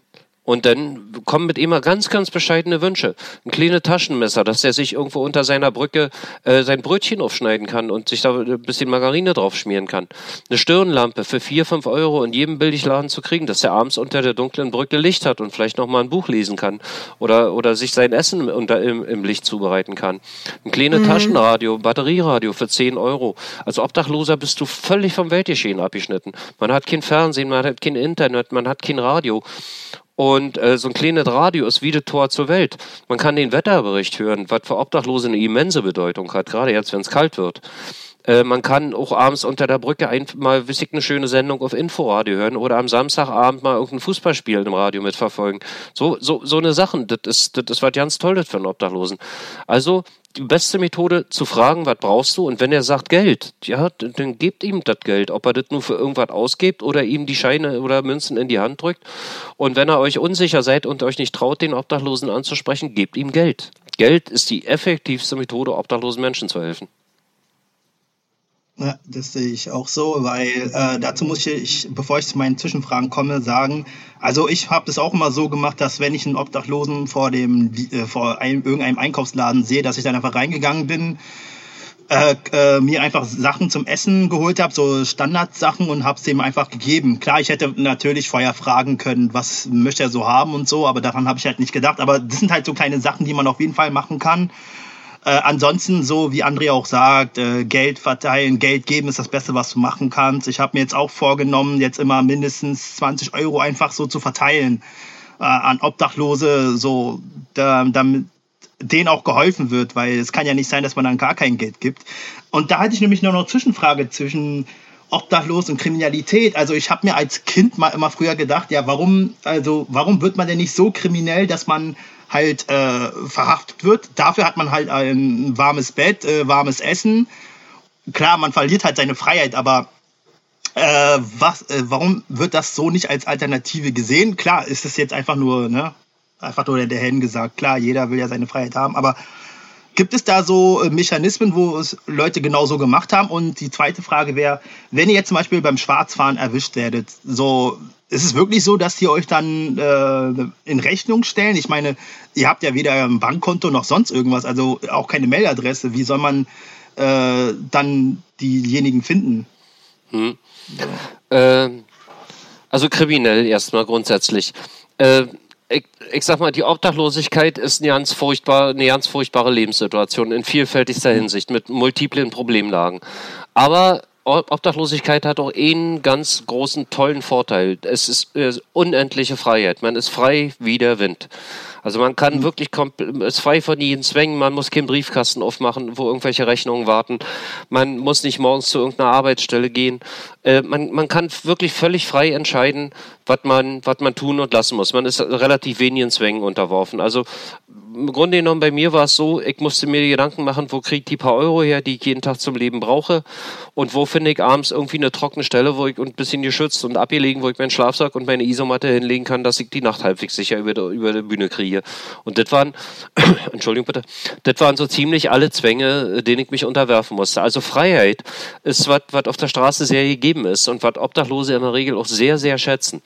Und dann kommen mit immer ganz, ganz bescheidene Wünsche. Ein kleines Taschenmesser, dass er sich irgendwo unter seiner Brücke äh, sein Brötchen aufschneiden kann und sich da ein bisschen Margarine drauf schmieren kann. Eine Stirnlampe für vier, fünf Euro in jedem Billigladen zu kriegen, dass er abends unter der dunklen Brücke Licht hat und vielleicht noch mal ein Buch lesen kann oder, oder sich sein Essen unter, im, im Licht zubereiten kann. Ein kleines mhm. Taschenradio, Batterieradio für zehn Euro. Als Obdachloser bist du völlig vom Weltgeschehen abgeschnitten. Man hat kein Fernsehen, man hat kein Internet, man hat kein Radio. Und äh, so ein kleines Radio ist wie das Tor zur Welt. Man kann den Wetterbericht hören, was für Obdachlose eine immense Bedeutung hat, gerade jetzt, wenn es kalt wird. Äh, man kann auch abends unter der Brücke einmal wissig eine schöne Sendung auf Inforadio hören oder am Samstagabend mal irgendein Fußballspiel im Radio mitverfolgen. So, so, so eine Sachen, das ist, das ist was ganz Tolles für einen Obdachlosen. Also die beste Methode zu fragen, was brauchst du? Und wenn er sagt Geld, ja, dann gebt ihm das Geld, ob er das nur für irgendwas ausgibt oder ihm die Scheine oder Münzen in die Hand drückt. Und wenn ihr euch unsicher seid und euch nicht traut, den Obdachlosen anzusprechen, gebt ihm Geld. Geld ist die effektivste Methode, obdachlosen Menschen zu helfen. Ja, das sehe ich auch so, weil äh, dazu muss ich, bevor ich zu meinen Zwischenfragen komme, sagen, also ich habe das auch immer so gemacht, dass wenn ich einen Obdachlosen vor dem äh, vor einem, irgendeinem Einkaufsladen sehe, dass ich dann einfach reingegangen bin, äh, äh, mir einfach Sachen zum Essen geholt habe, so Standardsachen und habe es ihm einfach gegeben. Klar, ich hätte natürlich vorher fragen können, was möchte er so haben und so, aber daran habe ich halt nicht gedacht. Aber das sind halt so kleine Sachen, die man auf jeden Fall machen kann. Äh, ansonsten, so wie André auch sagt, äh, Geld verteilen, Geld geben ist das Beste, was du machen kannst. Ich habe mir jetzt auch vorgenommen, jetzt immer mindestens 20 Euro einfach so zu verteilen äh, an Obdachlose, so da, damit denen auch geholfen wird, weil es kann ja nicht sein, dass man dann gar kein Geld gibt. Und da hatte ich nämlich nur noch eine Zwischenfrage zwischen Obdachlos und Kriminalität. Also ich habe mir als Kind mal immer früher gedacht, ja, warum, also warum wird man denn nicht so kriminell, dass man halt äh, verhaftet wird. Dafür hat man halt ein warmes Bett, äh, warmes Essen. Klar, man verliert halt seine Freiheit, aber äh, was, äh, warum wird das so nicht als Alternative gesehen? Klar, ist es jetzt einfach nur, ne, einfach nur der Helden gesagt. Klar, jeder will ja seine Freiheit haben, aber Gibt es da so äh, Mechanismen, wo es Leute genauso gemacht haben? Und die zweite Frage wäre, wenn ihr jetzt zum Beispiel beim Schwarzfahren erwischt werdet, so ist es wirklich so, dass die euch dann äh, in Rechnung stellen? Ich meine, ihr habt ja weder ein Bankkonto noch sonst irgendwas, also auch keine Mailadresse. Wie soll man äh, dann diejenigen finden? Hm. Ja. Äh, also kriminell erstmal grundsätzlich. Äh, ich, ich sag mal, die Obdachlosigkeit ist eine ganz, furchtbar, eine ganz furchtbare Lebenssituation in vielfältigster Hinsicht mit multiplen Problemlagen. Aber Obdachlosigkeit hat auch einen ganz großen, tollen Vorteil. Es ist, ist unendliche Freiheit. Man ist frei wie der Wind. Also man kann mhm. wirklich ist frei von jeden Zwängen, man muss keinen Briefkasten aufmachen, wo irgendwelche Rechnungen warten. Man muss nicht morgens zu irgendeiner Arbeitsstelle gehen. Äh, man, man kann wirklich völlig frei entscheiden, was man, was man tun und lassen muss. Man ist relativ wenigen Zwängen unterworfen. Also im Grunde genommen bei mir war es so, ich musste mir Gedanken machen, wo kriege ich die paar Euro her, die ich jeden Tag zum Leben brauche und wo finde ich abends irgendwie eine trockene Stelle, wo ich ein bisschen geschützt und abgelegen, wo ich meinen Schlafsack und meine Isomatte hinlegen kann, dass ich die Nacht halbwegs sicher über, die, über die Bühne kriege. Und das waren, Entschuldigung bitte, das waren so ziemlich alle Zwänge, denen ich mich unterwerfen musste. Also Freiheit ist was, was auf der Straße sehr gegeben ist und was Obdachlose in der Regel auch sehr, sehr schätzen.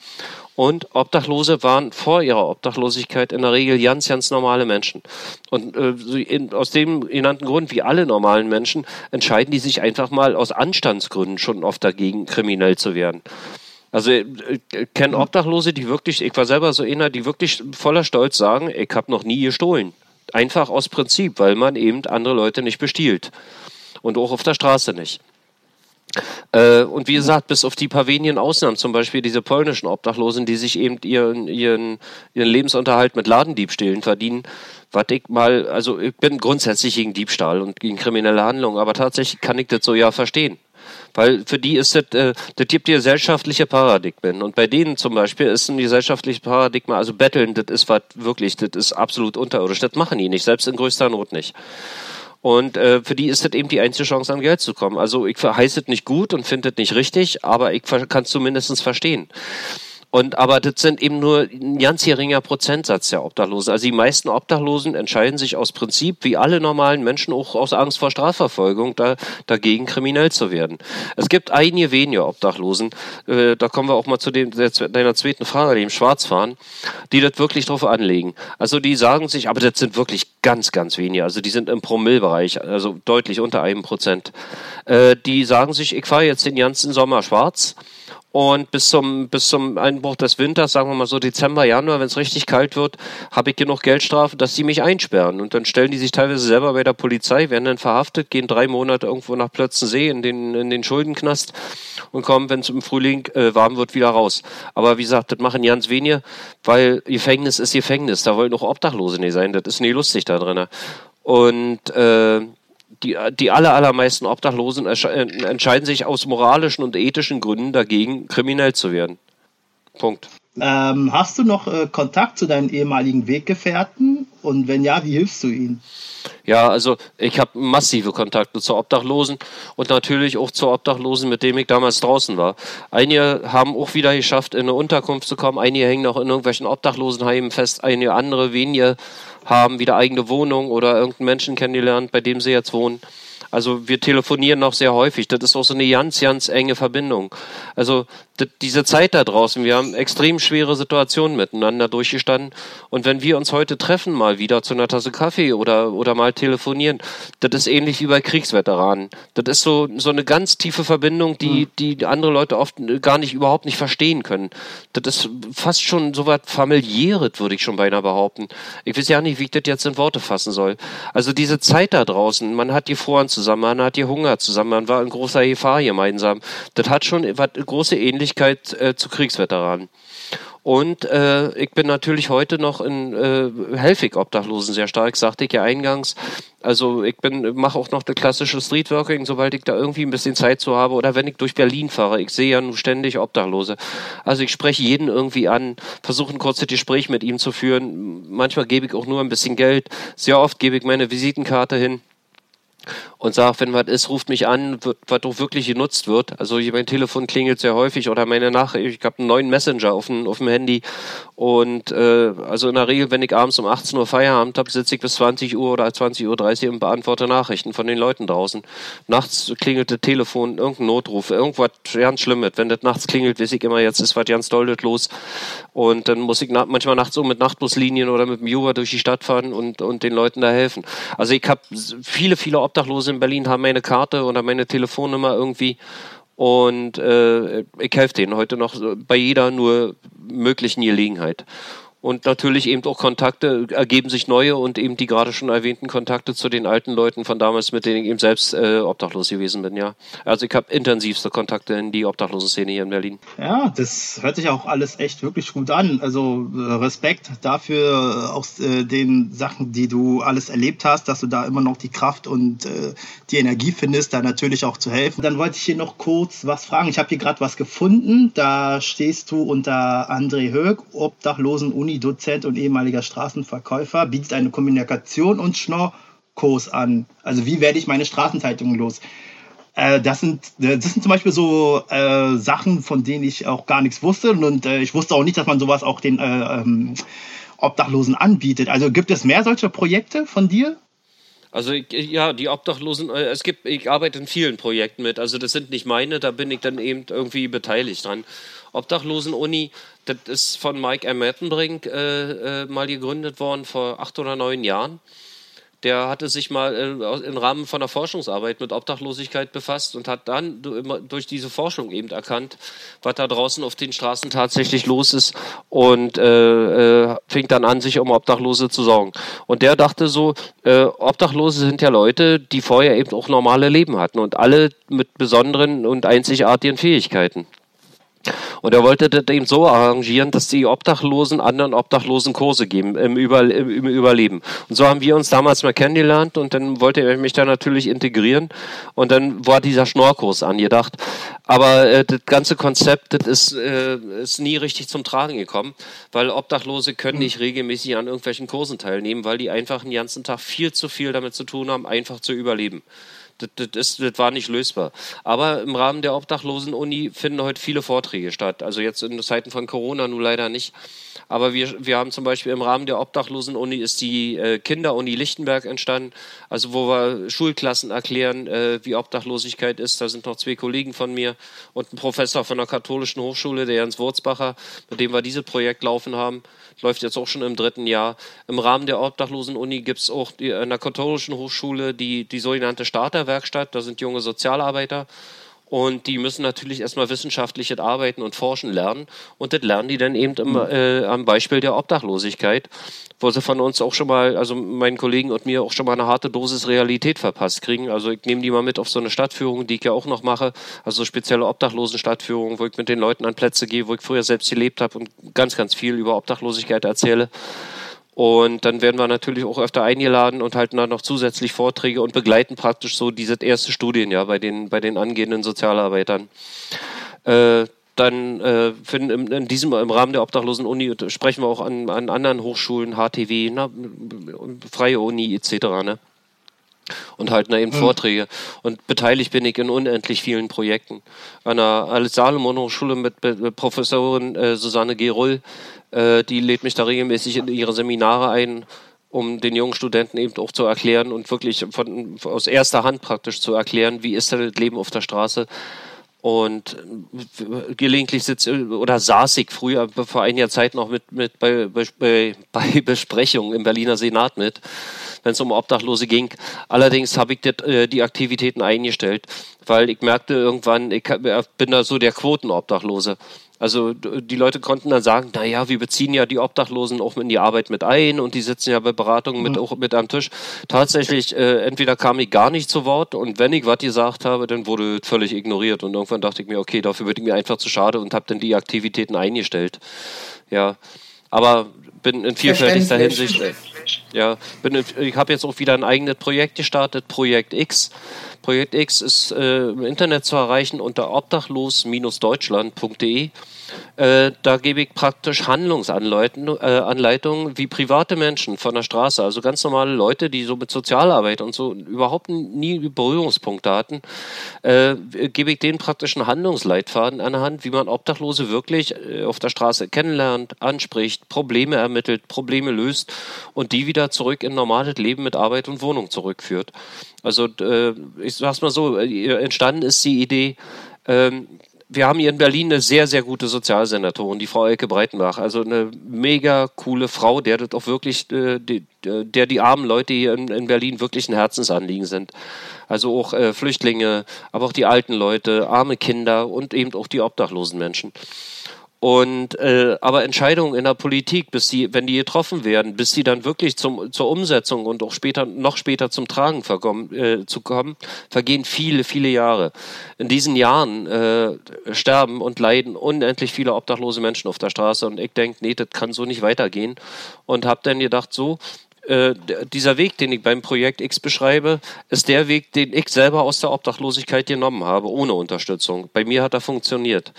Und Obdachlose waren vor ihrer Obdachlosigkeit in der Regel ganz, ganz normale Menschen. Und äh, in, aus dem genannten Grund, wie alle normalen Menschen, entscheiden die sich einfach mal aus Anstandsgründen schon oft dagegen, kriminell zu werden. Also ich äh, kenne Obdachlose, die wirklich, ich war selber so einer, die wirklich voller Stolz sagen, ich habe noch nie gestohlen. Einfach aus Prinzip, weil man eben andere Leute nicht bestiehlt. Und auch auf der Straße nicht. Äh, und wie gesagt, bis auf die paar wenigen Ausnahmen, zum Beispiel diese polnischen Obdachlosen, die sich eben ihren, ihren, ihren Lebensunterhalt mit Ladendiebstählen verdienen, was ich mal, also ich bin grundsätzlich gegen Diebstahl und gegen kriminelle Handlungen, aber tatsächlich kann ich das so ja verstehen. Weil für die ist das, äh, das gibt gesellschaftliche Paradigmen. Und bei denen zum Beispiel ist ein gesellschaftliches Paradigma, also Betteln, das ist was wirklich, das ist absolut unterirdisch. Das machen die nicht, selbst in größter Not nicht. Und äh, für die ist das eben die einzige Chance, an Geld zu kommen. Also ich heiße es nicht gut und finde es nicht richtig, aber ich kann es zumindest verstehen. Und aber das sind eben nur ein ganz geringer Prozentsatz der Obdachlosen. Also die meisten Obdachlosen entscheiden sich aus Prinzip, wie alle normalen Menschen, auch aus Angst vor Strafverfolgung, da, dagegen kriminell zu werden. Es gibt einige wenige Obdachlosen, äh, da kommen wir auch mal zu dem, der, deiner zweiten Frage, dem Schwarzfahren, die das wirklich drauf anlegen. Also die sagen sich, aber das sind wirklich ganz, ganz wenige. Also die sind im Promillbereich, also deutlich unter einem Prozent. Äh, die sagen sich, ich fahre jetzt den ganzen Sommer schwarz und bis zum, bis zum Einbruch des Winters, sagen wir mal so Dezember, Januar, wenn es richtig kalt wird, habe ich genug Geldstrafe, dass sie mich einsperren. Und dann stellen die sich teilweise selber bei der Polizei, werden dann verhaftet, gehen drei Monate irgendwo nach Plötzensee in den, in den Schuldenknast und kommen, wenn es im Frühling äh, warm wird, wieder raus. Aber wie gesagt, das machen ganz wenige, weil Gefängnis ist Gefängnis. Da wollen auch Obdachlose nicht sein. Das ist nie lustig da drin. Und äh, die, die aller, allermeisten Obdachlosen äh, entscheiden sich aus moralischen und ethischen Gründen dagegen, kriminell zu werden. Punkt. Ähm, hast du noch äh, Kontakt zu deinen ehemaligen Weggefährten? Und wenn ja, wie hilfst du ihnen? Ja, also ich habe massive Kontakte zu Obdachlosen und natürlich auch zu Obdachlosen, mit denen ich damals draußen war. Einige haben auch wieder geschafft, in eine Unterkunft zu kommen, einige hängen noch in irgendwelchen Obdachlosenheimen fest, einige andere wenige haben wieder eigene Wohnung oder irgendeinen Menschen kennengelernt, bei dem sie jetzt wohnen. Also wir telefonieren noch sehr häufig. Das ist auch so eine ganz, ganz enge Verbindung. Also diese Zeit da draußen, wir haben extrem schwere Situationen miteinander durchgestanden. Und wenn wir uns heute treffen, mal wieder zu einer Tasse Kaffee oder, oder mal telefonieren, das ist ähnlich wie bei Kriegsveteranen. Das ist so, so eine ganz tiefe Verbindung, die, hm. die andere Leute oft gar nicht, überhaupt nicht verstehen können. Das ist fast schon so was familiäres, würde ich schon beinahe behaupten. Ich weiß ja nicht, wie ich das jetzt in Worte fassen soll. Also diese Zeit da draußen, man hat die Foren zusammen, man hat die Hunger zusammen, man war in großer Gefahr gemeinsam. Das hat schon was, große Ähnlichkeit äh, zu Kriegsveteranen. Und äh, ich bin natürlich heute noch in äh, Helfig Obdachlosen sehr stark, sagte ich ja eingangs. Also ich bin mache auch noch das klassische Streetworking, sobald ich da irgendwie ein bisschen Zeit zu habe oder wenn ich durch Berlin fahre. Ich sehe ja nun ständig Obdachlose. Also ich spreche jeden irgendwie an, versuche ein kurzes Gespräch mit ihm zu führen. Manchmal gebe ich auch nur ein bisschen Geld. Sehr oft gebe ich meine Visitenkarte hin und sagt, wenn was ist, ruft mich an, was doch wirklich genutzt wird. Also mein Telefon klingelt sehr häufig oder meine Nachricht, ich habe einen neuen Messenger auf dem, auf dem Handy und äh, also in der Regel, wenn ich abends um 18 Uhr Feierabend habe, sitze ich bis 20 Uhr oder 20.30 Uhr und beantworte Nachrichten von den Leuten draußen. Nachts klingelt das Telefon, irgendein Notruf, irgendwas ganz Schlimmes. Wenn das nachts klingelt, weiß ich immer, jetzt ist was ganz dolles los und dann muss ich na manchmal nachts so mit Nachtbuslinien oder mit dem Uber durch die Stadt fahren und, und den Leuten da helfen. Also ich habe viele, viele Obdachlose in Berlin haben meine Karte oder meine Telefonnummer irgendwie und äh, ich helfe denen heute noch bei jeder nur möglichen Gelegenheit. Und natürlich eben auch Kontakte ergeben sich neue und eben die gerade schon erwähnten Kontakte zu den alten Leuten von damals, mit denen ich eben selbst äh, obdachlos gewesen bin, ja. Also ich habe intensivste Kontakte in die Obdachlosenszene hier in Berlin. Ja, das hört sich auch alles echt wirklich gut an. Also äh, Respekt dafür, äh, aus äh, den Sachen, die du alles erlebt hast, dass du da immer noch die Kraft und äh, die Energie findest, da natürlich auch zu helfen. Dann wollte ich hier noch kurz was fragen. Ich habe hier gerade was gefunden. Da stehst du unter André Höck, Obdachlosen-Uni Uni-Dozent und ehemaliger Straßenverkäufer, bietet eine Kommunikation und Schnorrkurs an. Also wie werde ich meine Straßenzeitungen los? Äh, das, sind, das sind zum Beispiel so äh, Sachen, von denen ich auch gar nichts wusste. Und äh, ich wusste auch nicht, dass man sowas auch den äh, ähm, Obdachlosen anbietet. Also gibt es mehr solcher Projekte von dir? Also ja, die Obdachlosen, äh, es gibt, ich arbeite in vielen Projekten mit. Also das sind nicht meine, da bin ich dann eben irgendwie beteiligt dran. Obdachlosen-Uni, das ist von Mike M. Mettenbrink äh, äh, mal gegründet worden vor acht oder neun Jahren der hatte sich mal äh, im Rahmen von einer Forschungsarbeit mit Obdachlosigkeit befasst und hat dann durch diese Forschung eben erkannt, was da draußen auf den Straßen tatsächlich los ist und äh, äh, fing dann an, sich um Obdachlose zu sorgen. Und der dachte so, Obdachlose sind ja Leute, die vorher eben auch normale Leben hatten und alle mit besonderen und einzigartigen Fähigkeiten. Und er wollte das eben so arrangieren, dass die Obdachlosen anderen Obdachlosen Kurse geben im, Über, im Überleben. Und so haben wir uns damals mal kennengelernt und dann wollte er mich da natürlich integrieren und dann war dieser Schnorrkurs angedacht. Aber äh, das ganze Konzept, das ist, äh, ist nie richtig zum Tragen gekommen, weil Obdachlose können nicht regelmäßig an irgendwelchen Kursen teilnehmen, weil die einfach den ganzen Tag viel zu viel damit zu tun haben, einfach zu überleben. Das, das, das war nicht lösbar. Aber im Rahmen der Obdachlosen-Uni finden heute viele Vorträge statt. Also jetzt in Zeiten von Corona nun leider nicht. Aber wir, wir haben zum Beispiel im Rahmen der Obdachlosen-Uni ist die äh, Kinder-Uni Lichtenberg entstanden, also wo wir Schulklassen erklären, äh, wie Obdachlosigkeit ist. Da sind noch zwei Kollegen von mir und ein Professor von der Katholischen Hochschule, der Jens Wurzbacher, mit dem wir dieses Projekt laufen haben läuft jetzt auch schon im dritten Jahr. Im Rahmen der Obdachlosen-Uni gibt es auch die, in der katholischen Hochschule die, die sogenannte Starterwerkstatt. Da sind junge Sozialarbeiter. Und die müssen natürlich erstmal wissenschaftliches Arbeiten und Forschen lernen. Und das lernen die dann eben im, äh, am Beispiel der Obdachlosigkeit wo sie von uns auch schon mal, also meinen Kollegen und mir auch schon mal eine harte Dosis Realität verpasst kriegen. Also ich nehme die mal mit auf so eine Stadtführung, die ich ja auch noch mache, also so spezielle Obdachlosen-Stadtführungen, wo ich mit den Leuten an Plätze gehe, wo ich früher selbst gelebt habe und ganz, ganz viel über Obdachlosigkeit erzähle. Und dann werden wir natürlich auch öfter eingeladen und halten dann noch zusätzlich Vorträge und begleiten praktisch so diese erste Studienjahr bei den, bei den angehenden Sozialarbeitern. Äh, dann äh, finden im, in diesem, im Rahmen der Obdachlosen-Uni sprechen wir auch an, an anderen Hochschulen, HTW, na, Freie Uni etc. Ne? Und halten da eben mhm. Vorträge. Und beteiligt bin ich in unendlich vielen Projekten. An der Alice-Salomon-Hochschule mit, mit, Professorin äh, Susanne Gerull, äh, die lädt mich da regelmäßig in ihre Seminare ein um den jungen Studenten eben auch zu erklären und wirklich von, aus erster Hand praktisch zu erklären, wie ist das Leben auf der Straße, und gelegentlich sitze oder saß ich früher vor einiger Zeit noch mit, mit bei, bei, bei Besprechungen im Berliner Senat mit, wenn es um Obdachlose ging. Allerdings habe ich das, äh, die Aktivitäten eingestellt, weil ich merkte irgendwann, ich bin da so der Quotenobdachlose. Also die Leute konnten dann sagen, naja, wir beziehen ja die Obdachlosen auch in die Arbeit mit ein und die sitzen ja bei Beratungen mit, mhm. auch mit am Tisch. Tatsächlich, äh, entweder kam ich gar nicht zu Wort und wenn ich was gesagt habe, dann wurde völlig ignoriert und irgendwann dachte ich mir, okay, dafür würde ich mir einfach zu schade und habe dann die Aktivitäten eingestellt. Ja, aber bin in vielfältigster Hinsicht, äh, ja, bin in, ich habe jetzt auch wieder ein eigenes Projekt gestartet, Projekt X. Projekt X ist äh, im Internet zu erreichen unter obdachlos-deutschland.de. Äh, da gebe ich praktisch Handlungsanleitungen, äh, wie private Menschen von der Straße, also ganz normale Leute, die so mit Sozialarbeit und so überhaupt nie Berührungspunkte hatten, äh, gebe ich denen praktisch einen Handlungsleitfaden an der Hand, wie man Obdachlose wirklich äh, auf der Straße kennenlernt, anspricht, Probleme ermittelt, Probleme löst und die wieder zurück in normales Leben mit Arbeit und Wohnung zurückführt. Also äh, ich sag's mal so, entstanden ist die Idee, ähm, wir haben hier in Berlin eine sehr, sehr gute Sozialsenatorin, die Frau Elke Breitenbach. Also eine mega coole Frau, der das auch wirklich, äh, die, der die armen Leute hier in, in, Berlin wirklich ein Herzensanliegen sind. Also auch äh, Flüchtlinge, aber auch die alten Leute, arme Kinder und eben auch die obdachlosen Menschen. Und äh, aber Entscheidungen in der Politik, bis die, wenn die getroffen werden, bis die dann wirklich zum, zur Umsetzung und auch später, noch später zum Tragen verkommen, äh, zu kommen, vergehen viele, viele Jahre. In diesen Jahren äh, sterben und leiden unendlich viele obdachlose Menschen auf der Straße. Und ich denke, nee, das kann so nicht weitergehen. Und habe dann gedacht, so, äh, dieser Weg, den ich beim Projekt X beschreibe, ist der Weg, den ich selber aus der Obdachlosigkeit genommen habe, ohne Unterstützung. Bei mir hat er funktioniert.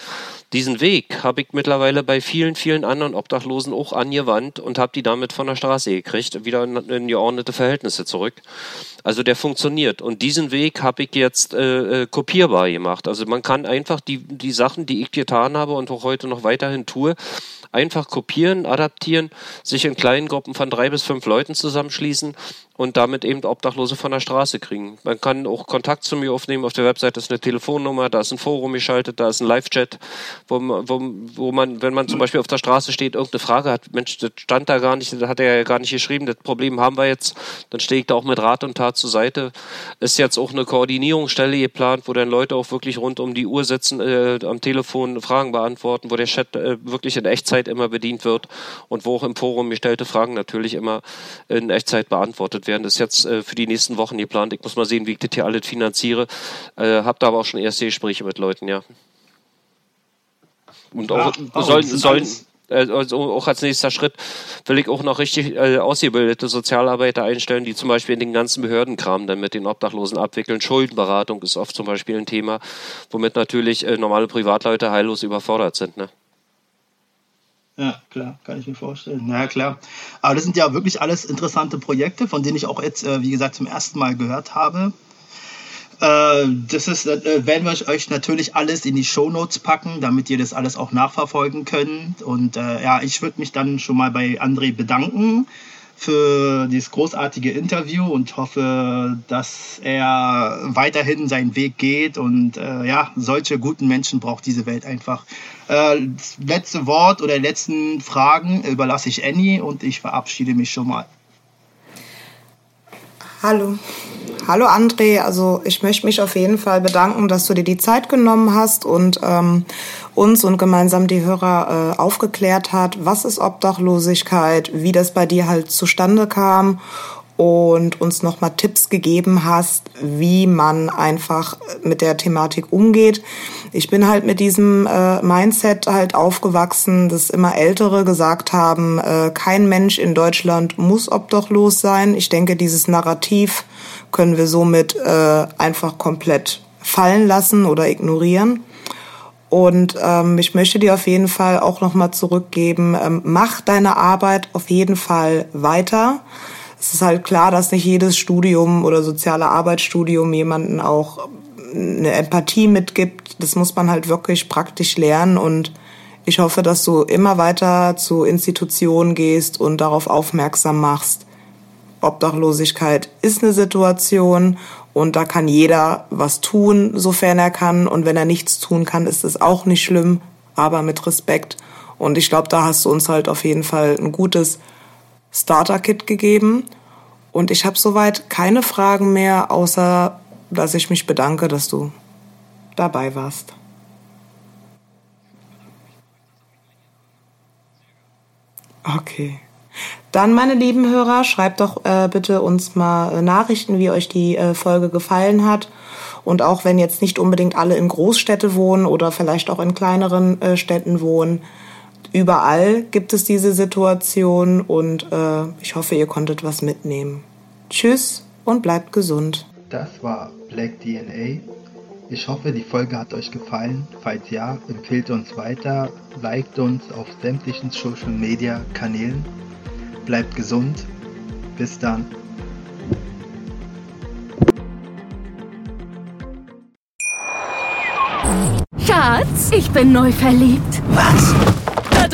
Diesen Weg habe ich mittlerweile bei vielen, vielen anderen Obdachlosen auch angewandt und habe die damit von der Straße gekriegt, wieder in, in geordnete Verhältnisse zurück. Also der funktioniert. Und diesen Weg habe ich jetzt äh, äh, kopierbar gemacht. Also man kann einfach die, die Sachen, die ich getan habe und auch heute noch weiterhin tue, einfach kopieren, adaptieren, sich in kleinen Gruppen von drei bis fünf Leuten zusammenschließen und damit eben Obdachlose von der Straße kriegen. Man kann auch Kontakt zu mir aufnehmen. Auf der Website ist eine Telefonnummer, da ist ein Forum geschaltet, da ist ein Live-Chat, wo, wo, wo man, wenn man zum Beispiel auf der Straße steht, irgendeine Frage hat, Mensch, das stand da gar nicht, das hat er ja gar nicht geschrieben, das Problem haben wir jetzt, dann stehe ich da auch mit Rat und Tat zur Seite. Ist jetzt auch eine Koordinierungsstelle geplant, wo dann Leute auch wirklich rund um die Uhr sitzen, äh, am Telefon Fragen beantworten, wo der Chat äh, wirklich in Echtzeit immer bedient wird und wo auch im Forum gestellte Fragen natürlich immer in Echtzeit beantwortet werden. Das ist jetzt äh, für die nächsten Wochen geplant. Ich muss mal sehen, wie ich das hier alles finanziere. Äh, hab da aber auch schon erste Gespräche mit Leuten, ja. Und auch ja, oh, sollen, sollen äh, also auch als nächster Schritt will ich auch noch richtig äh, ausgebildete Sozialarbeiter einstellen, die zum Beispiel in den ganzen Behördenkram dann mit den Obdachlosen abwickeln. Schuldenberatung ist oft zum Beispiel ein Thema, womit natürlich äh, normale Privatleute heillos überfordert sind. Ne? Ja, klar, kann ich mir vorstellen. Ja, klar. Aber das sind ja wirklich alles interessante Projekte, von denen ich auch jetzt, äh, wie gesagt, zum ersten Mal gehört habe. Äh, das ist, äh, werden wir euch natürlich alles in die Show Notes packen, damit ihr das alles auch nachverfolgen könnt. Und ja, ich würde mich dann schon mal bei André bedanken für dieses großartige Interview und hoffe, dass er weiterhin seinen Weg geht. Und äh, ja, solche guten Menschen braucht diese Welt einfach. Äh, das letzte Wort oder letzten Fragen überlasse ich Annie und ich verabschiede mich schon mal. Hallo. Hallo André, also ich möchte mich auf jeden Fall bedanken, dass du dir die Zeit genommen hast und ähm, uns und gemeinsam die Hörer äh, aufgeklärt hat, was ist Obdachlosigkeit, wie das bei dir halt zustande kam und uns nochmal Tipps gegeben hast, wie man einfach mit der Thematik umgeht. Ich bin halt mit diesem äh, Mindset halt aufgewachsen, dass immer Ältere gesagt haben, äh, kein Mensch in Deutschland muss obdachlos sein. Ich denke, dieses Narrativ können wir somit äh, einfach komplett fallen lassen oder ignorieren. Und ähm, ich möchte dir auf jeden Fall auch nochmal zurückgeben, ähm, mach deine Arbeit auf jeden Fall weiter es ist halt klar, dass nicht jedes Studium oder soziale Arbeitsstudium jemanden auch eine Empathie mitgibt. Das muss man halt wirklich praktisch lernen und ich hoffe, dass du immer weiter zu Institutionen gehst und darauf aufmerksam machst. Obdachlosigkeit ist eine Situation und da kann jeder was tun, sofern er kann. Und wenn er nichts tun kann, ist es auch nicht schlimm, aber mit Respekt. Und ich glaube, da hast du uns halt auf jeden Fall ein gutes Starter-Kit gegeben. Und ich habe soweit keine Fragen mehr, außer dass ich mich bedanke, dass du dabei warst. Okay. Dann, meine lieben Hörer, schreibt doch äh, bitte uns mal Nachrichten, wie euch die äh, Folge gefallen hat. Und auch wenn jetzt nicht unbedingt alle in Großstädte wohnen oder vielleicht auch in kleineren äh, Städten wohnen, überall gibt es diese Situation und äh, ich hoffe, ihr konntet was mitnehmen. Tschüss und bleibt gesund. Das war Black DNA. Ich hoffe, die Folge hat euch gefallen. Falls ja, empfehlt uns weiter, liked uns auf sämtlichen Social Media Kanälen. Bleibt gesund. Bis dann. Schatz, ich bin neu verliebt. Was?